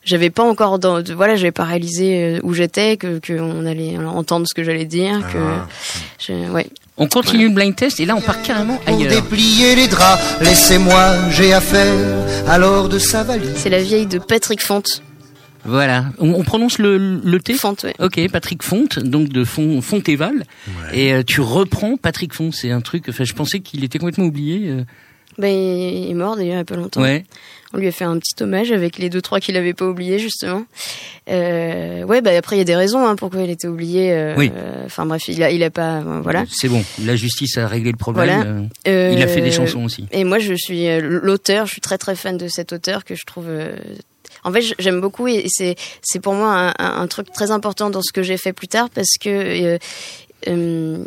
j'avais pas encore dans de- voilà j'avais pas réalisé euh, où j'étais que que on allait entendre ce que j'allais dire que je, ouais on continue le blind test et là on part carrément Pour ailleurs. déplier les draps, laissez-moi, j'ai affaire alors de sa valise. c'est la vieille de Patrick Fonte Voilà. On, on prononce le, le T Fonte ouais Ok, Patrick Fonte, donc de Font, Fontéval. Et euh, tu reprends Patrick Fonte, c'est un truc. Enfin, je pensais qu'il était complètement oublié. euh. ben il est mort d'ailleurs il y a pas longtemps Ouais. On lui a fait un petit hommage avec les deux trois qu'il avait pas oubliés justement. Euh, ouais, bah après il y a des raisons hein, pourquoi il était oublié. euh, Oui. euh, Enfin bref, il a il a pas euh, voilà. C'est bon. La justice a réglé le problème. Voilà. Il a fait des chansons aussi. Et moi je suis l'auteur, je suis très très fan de cet auteur que je trouve. En fait, j'aime beaucoup et c'est c'est pour moi un, truc très important dans ce que j'ai fait plus tard parce que euh, euh,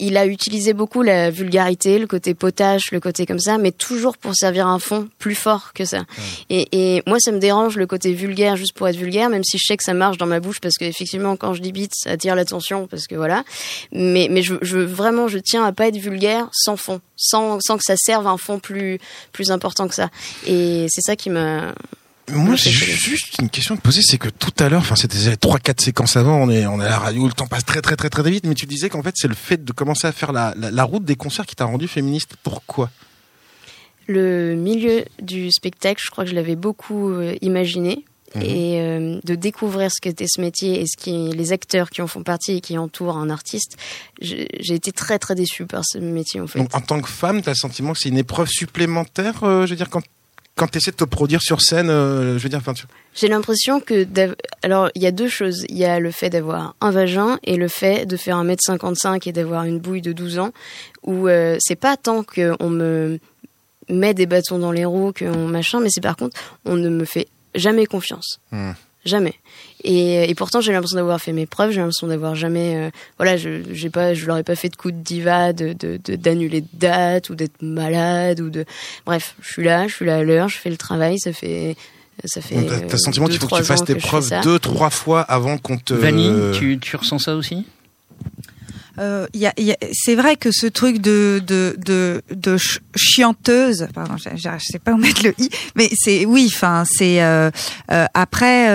il a utilisé beaucoup la vulgarité, le côté potache, le côté comme ça, mais toujours pour servir un fond plus fort que ça. Et, et moi, ça me dérange le côté vulgaire juste pour être vulgaire, même si je sais que ça marche dans ma bouche parce que effectivement, quand je dis bite, ça attire l'attention parce que voilà. Mais, mais je, je vraiment, je tiens à pas être vulgaire sans fond, sans, sans que ça serve un fond plus, plus important que ça. Et c'est ça qui m'a. Moi, j'ai ju- juste une question à te poser, c'est que tout à l'heure, enfin, c'était trois, quatre séquences avant, on est, on est à la radio, le temps passe très, très, très, très vite, mais tu disais qu'en fait, c'est le fait de commencer à faire la, la, la route des concerts qui t'a rendu féministe. Pourquoi? Le milieu du spectacle, je crois que je l'avais beaucoup euh, imaginé. Mhm. Et euh, de découvrir ce qu'était ce métier et ce qui les acteurs qui en font partie et qui entourent un artiste, j'ai j'ai été très très déçue par ce métier en fait. Donc, en tant que femme, t'as le sentiment que c'est une épreuve supplémentaire, euh, je veux dire, quand, quand t'essaies de te produire sur scène, euh, je veux dire, tu- J'ai l'impression que alors il y a deux choses, il y a le fait d'avoir un vagin et le fait de faire 1m55 et d'avoir une bouille de 12 ans où euh, c'est pas tant que on me met des bâtons dans les roues, qu'on machin, mais c'est par contre, on ne me fait jamais confiance. Hmm. Jamais. Et, et pourtant, j'ai l'impression d'avoir fait mes preuves. J'ai l'impression d'avoir jamais, euh, voilà, je, j'ai pas, je leur ai pas fait de coup de diva, de, de, de- d'annuler de date ou d'être malade ou de, bref, je suis là, je suis là à l'heure, je fais le travail. Ça fait, ça fait. T'as euh, le sentiment deux, qu'il faut que tu fasses tes preuves deux, trois fois avant qu'on te. Vanille, tu, tu ressens ça aussi? Euh, c'est vrai que ce truc de de de, de ch- chianteuse, pardon, je, je, je sais pas où mettre le i, mais c'est oui, enfin c'est euh, euh, après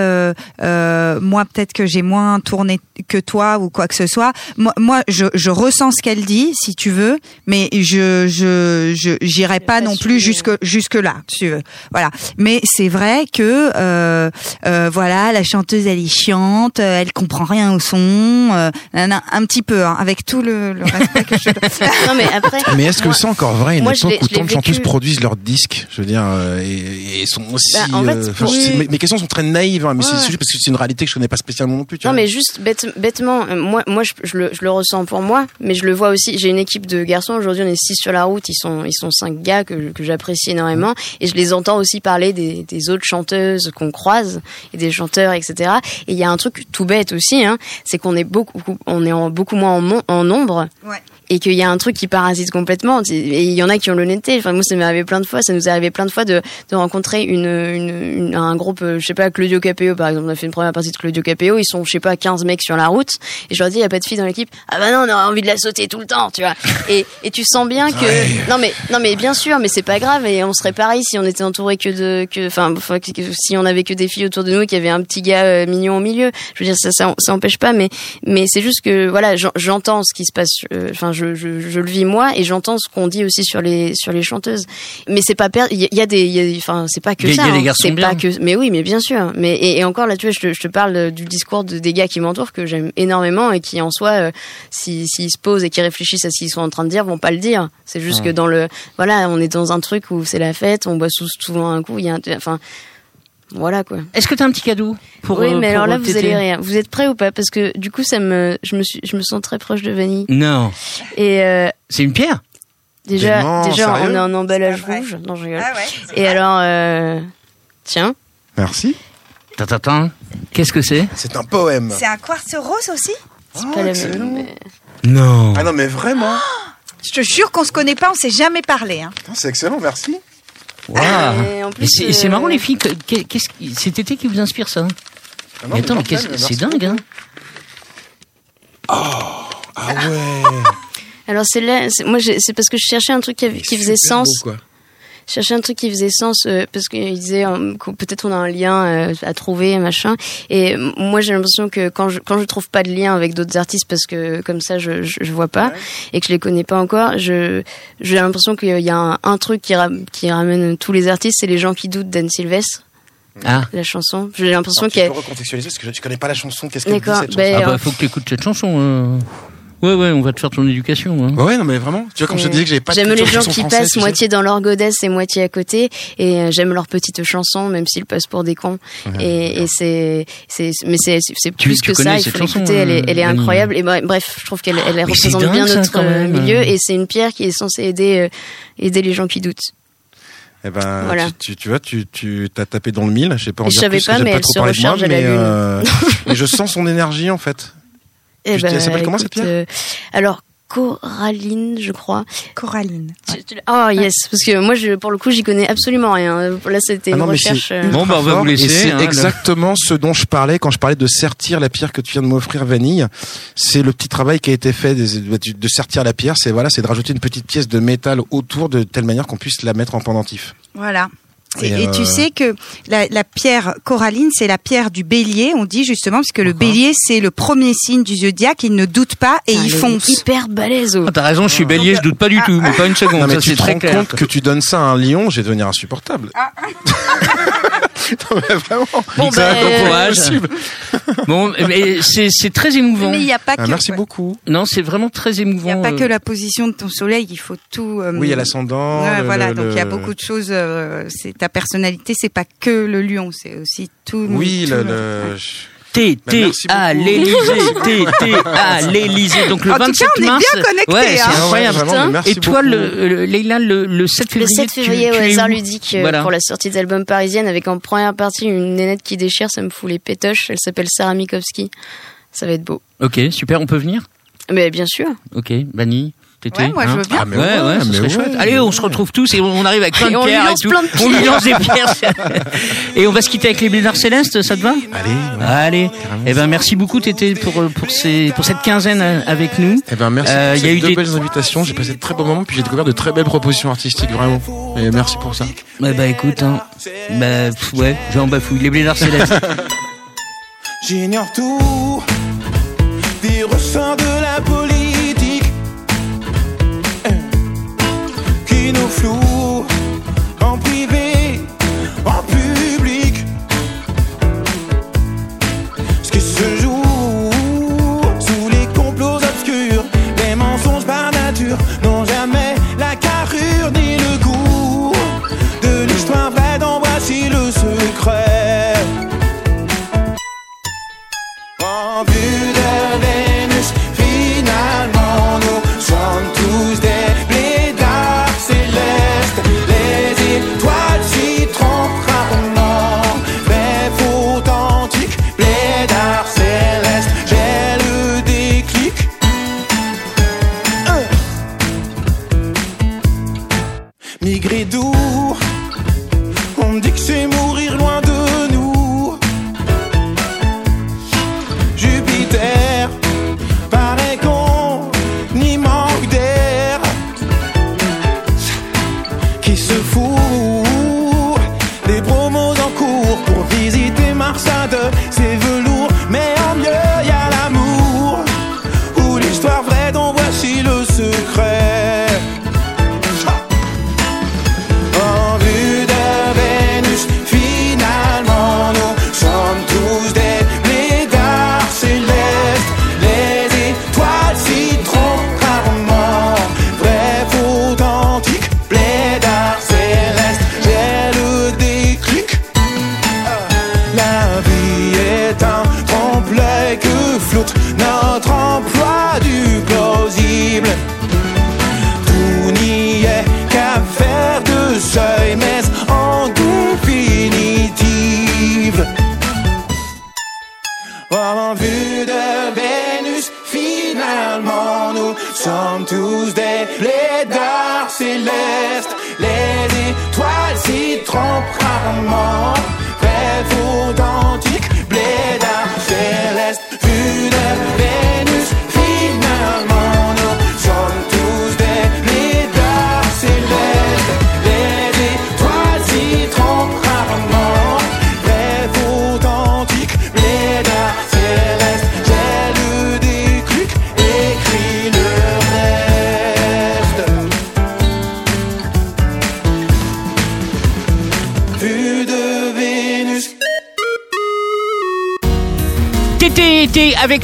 moi peut-être que j'ai moins tourné que toi ou quoi que ce soit. Moi, je, ressens ce qu'elle dit, si tu veux, mais je je je j'irai pas non plus jusque jusque là, tu veux. Voilà. Mais c'est vrai que voilà, la chanteuse elle est chiante, elle comprend rien au son, un petit peu, hein, avec tout le, le respect que je. non mais après. Mais est-ce que c'est encore vrai? une moi, je époque où tant de chanteuses produisent leurs disques Je veux dire, euh, et, et sont aussi. Bah, en fait, euh, mes, mes questions sont très naïves, hein, mais c'est Ouais. c'est juste parce que c'est une réalité que je connais pas spécialement non plus. Tu Non vois. mais juste bête, bêtement, euh, moi, moi je, je le, je le ressens pour moi, mais je le vois aussi. J'ai une équipe de garçons aujourd'hui, on est six sur la route. Ils sont, ils sont cinq gars que, que j'apprécie énormément, et je les entends aussi parler des, des autres chanteuses qu'on croise et des chanteurs, etc. Et il y a un truc tout bête aussi, hein, c'est qu'on est beaucoup, on est en, beaucoup moins en, mon- en nombre. Et qu'il y a un truc qui parasite complètement. Et il y en a qui ont l'honnêteté. Enfin, moi, ça m'est arrivé plein de fois. Ça nous est arrivé plein de fois de, de rencontrer une, une, une- un groupe, euh, je sais pas, Claudio Capéo, par exemple. On a fait une première partie de Claudio Capéo. Ils sont, je sais pas, 15 mecs sur la route. Et je leur dis, il y a pas de filles dans l'équipe? Ah bah non, on a envie de la sauter tout le temps, tu vois. Et, et tu sens bien que, non mais, non mais bien sûr, mais c'est pas grave. Et on serait pareil si on était entouré que de, que, enfin, si on avait que des filles autour de nous et qu'il y avait un petit gars euh, mignon au milieu. Je veux dire, ça, ça, ça empêche pas, mais, mais c'est juste que, voilà, j'en- j'entends ce qui se passe, euh, enfin, je, je, je le vis moi et j'entends ce qu'on dit aussi sur les, sur les chanteuses. Mais c'est pas, il y, a- il y a des, il y a- enfin, c'est pas que y a- ça. il y a des hein. garçons bien. pas que, mais oui, mais bien sûr. Mais, et, et encore là, tu vois, je te, je te parle du discours de, des gars qui m'entourent que j'aime énormément et qui en soi, euh, si- s'ils se posent et qui réfléchissent à ce qu'ils sont en train de dire, vont pas le dire. C'est juste que dans le, voilà, on est dans un truc où c'est la fête, on boit sous- souvent un coup, il y a un, enfin, voilà quoi. Est-ce que t'as un petit cadeau pour Oui, euh, mais pour alors là, vous allez rire. Vous êtes prêts ou pas? Parce que du coup, ça me, je me suis, je me sens très proche de Vanille. Non. Et euh, C'est une pierre? déjà, non, déjà, sérieux on est en emballage rouge. Non, je rigole. Ah Et alors, euh, tiens. Merci. Qu'est-ce que c'est? C'est un poème. C'est un quartz rose aussi? C'est pas la même. mais- Non. Ah non, mais vraiment. Je te jure qu'on se connaît pas, on s'est jamais parlé. Hein. C'est excellent, merci. Et Et c'est c'est euh, marrant les filles. que- que- Qu'est-ce qui- c'est Tété qui vous inspire ça Ah non, Mais attends, c'est dingue, hein Ah ouais. Alors c'est là, c'est- moi c'est parce que je cherchais un truc qui, faisait sens. beau, quoi. Cherchais un truc qui faisait sens euh, parce qu'il disait euh, que peut-être on a un lien euh, à trouver machin. Et euh, moi j'ai l'impression que quand je quand je trouve pas de lien avec d'autres artistes parce que comme ça je je, je vois pas et que je les connais pas encore, je j'ai l'impression qu'il y a un, un truc qui ra- qui ramène tous les artistes, c'est les gens qui doutent d'Anne Sylvestre. Ah. La chanson. J'ai l'impression Alors, tu qu'elle peux recontextualiser parce que je- tu connais pas la chanson. Qu'est-ce qu'elle dit D'accord, cette ben, chanson Ah bah faut que tu écoutes cette chanson. euh. Ouais ouais, on va te faire ton éducation. hein. Ouais, non, mais vraiment. Tu vois, comme je te disais que j'avais pas de J'aime les gens qui passent sais. moitié dans leur godesse et moitié à côté, et euh, j'aime leurs petites chansons, même s'ils passent pour des cons. Et, et c'est, c'est, mais c'est, c'est plus tu que ça. Il faut l'écouter. Elle est, elle est euh, incroyable. Et bref, je trouve qu'elle, elle Mais c'est représente dingue, bien ça, notre euh, milieu, et c'est une pierre qui est censée aider, euh, aider les gens qui doutent. Eh ben, Voilà. tu, tu, tu vois, tu, tu t'as tapé dans le mille. Je sais pas en je dire savais plus, pas, mais j'aime elle trop se moi, recharge la lune. euh, mais je sens son énergie en fait. Eh elle s'appelle comment, cette pierre euh, Alors. Coraline, je crois. Coraline. Tu- Oh yes, parce que moi, je, pour le coup, j'y connais absolument rien. Là, c'était Ah une non, mais recherche. c'est euh, Bon, bah, on va vous laisser, Et c'est hein, le- exactement ce dont je parlais quand je parlais de sertir la pierre que tu viens de m'offrir, Vanille. C'est le petit travail qui a été fait des- de sertir la pierre. C'est voilà, c'est de rajouter une petite pièce de métal autour de telle manière qu'on puisse la mettre en pendentif. Voilà. Et, Et, et tu euh, sais que la, la pierre coralline, c'est la pierre du bélier, on dit justement, parce que le bélier, c'est le premier signe du zodiaque, il ne doute pas et putain, il fonce. Hyper balèze. oh. Ah, T'as raison, je suis bélier, je doute pas du tout, mais pas une seconde. Non, mais ça tu c'est te très rends clair. compte que tu donnes ça à un lion, je vais devenir insupportable. non, mais vraiment. Bon, C'est ben, bon courage. Bon, mais c'est c'est très émouvant. Mais il n'y a pas Ah, merci ouais. beaucoup. Non, c'est vraiment très émouvant. Il n'y a pas euh, que la position de ton soleil, il faut tout. euh, Oui, il y a l'ascendant. ouais, le- voilà, le- donc il y a beaucoup de choses. euh, c'est ta personnalité, c'est pas que le lion, c'est aussi tout. Oui, tout le, le- T, Bah, T, à l'Élysée, T, T, à l'Élysée. Donc le En tout cas, 27 on est mars. bien connectés, Ouais, c'est hein. incroyable. Ouais, vraiment, mais merci Et toi, le, le- Leïla, le, le 7 Le février. 7 février tu, au tu es hasard ludique euh, Voilà. pour la sortie des albums parisiennes avec en première partie une nénette qui déchire, ça me fout les pétoches. Elle s'appelle Sarah Mikowski. Ça va être beau. Ok, super, on peut venir? Mais bien sûr. Ok, Bani? Ouais, moi, je veux bien. Ah, mais ouais, ouais, ouais, ce mais serait ouais. chouette. Allez, on se retrouve tous et on arrive avec plein de pierres et lance tout. plein de On lui lance des pierres. et on va se quitter avec les Blédards Célestes, ça te va? Allez. ouais. Allez. Eh ben, merci beaucoup, Tété, pour, euh, pour ces, pour cette quinzaine euh, avec nous. Eh ben merci Euh, pour il y a eu deux des- belles invitations. J'ai passé de très bons moments, puis j'ai découvert de très belles propositions artistiques, vraiment. Et merci pour ça. Eh ben, écoute, hein. Bah, pff, ouais, j'en bafouille. Les Blédards Célestes. J'ignore tout des ressorts de la politique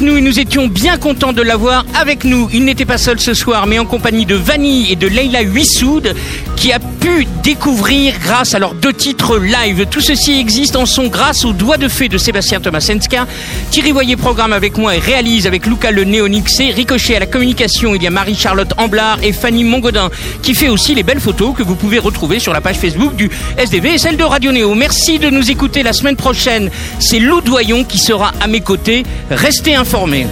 nous nous étions bien contents de l'avoir avec nous. Il n'était pas seul ce soir, mais en compagnie de Vanille et de Leila Huissoud, qui a pu découvrir grâce à leurs deux titres live. Tout ceci existe en son grâce au doigt de fée de Sébastien Tomasenska. Thierry Voyer programme avec moi et réalise avec Luca le Néonixé. Ricochet à la communication, il y a Marie-Charlotte Amblard et Fanny Mongodin, qui fait aussi les belles photos que vous pouvez retrouver sur la page Facebook du SDV et celle de Radio Néo. Merci de nous écouter la semaine prochaine. C'est Lou Doyon qui sera à mes côtés. Restez informés.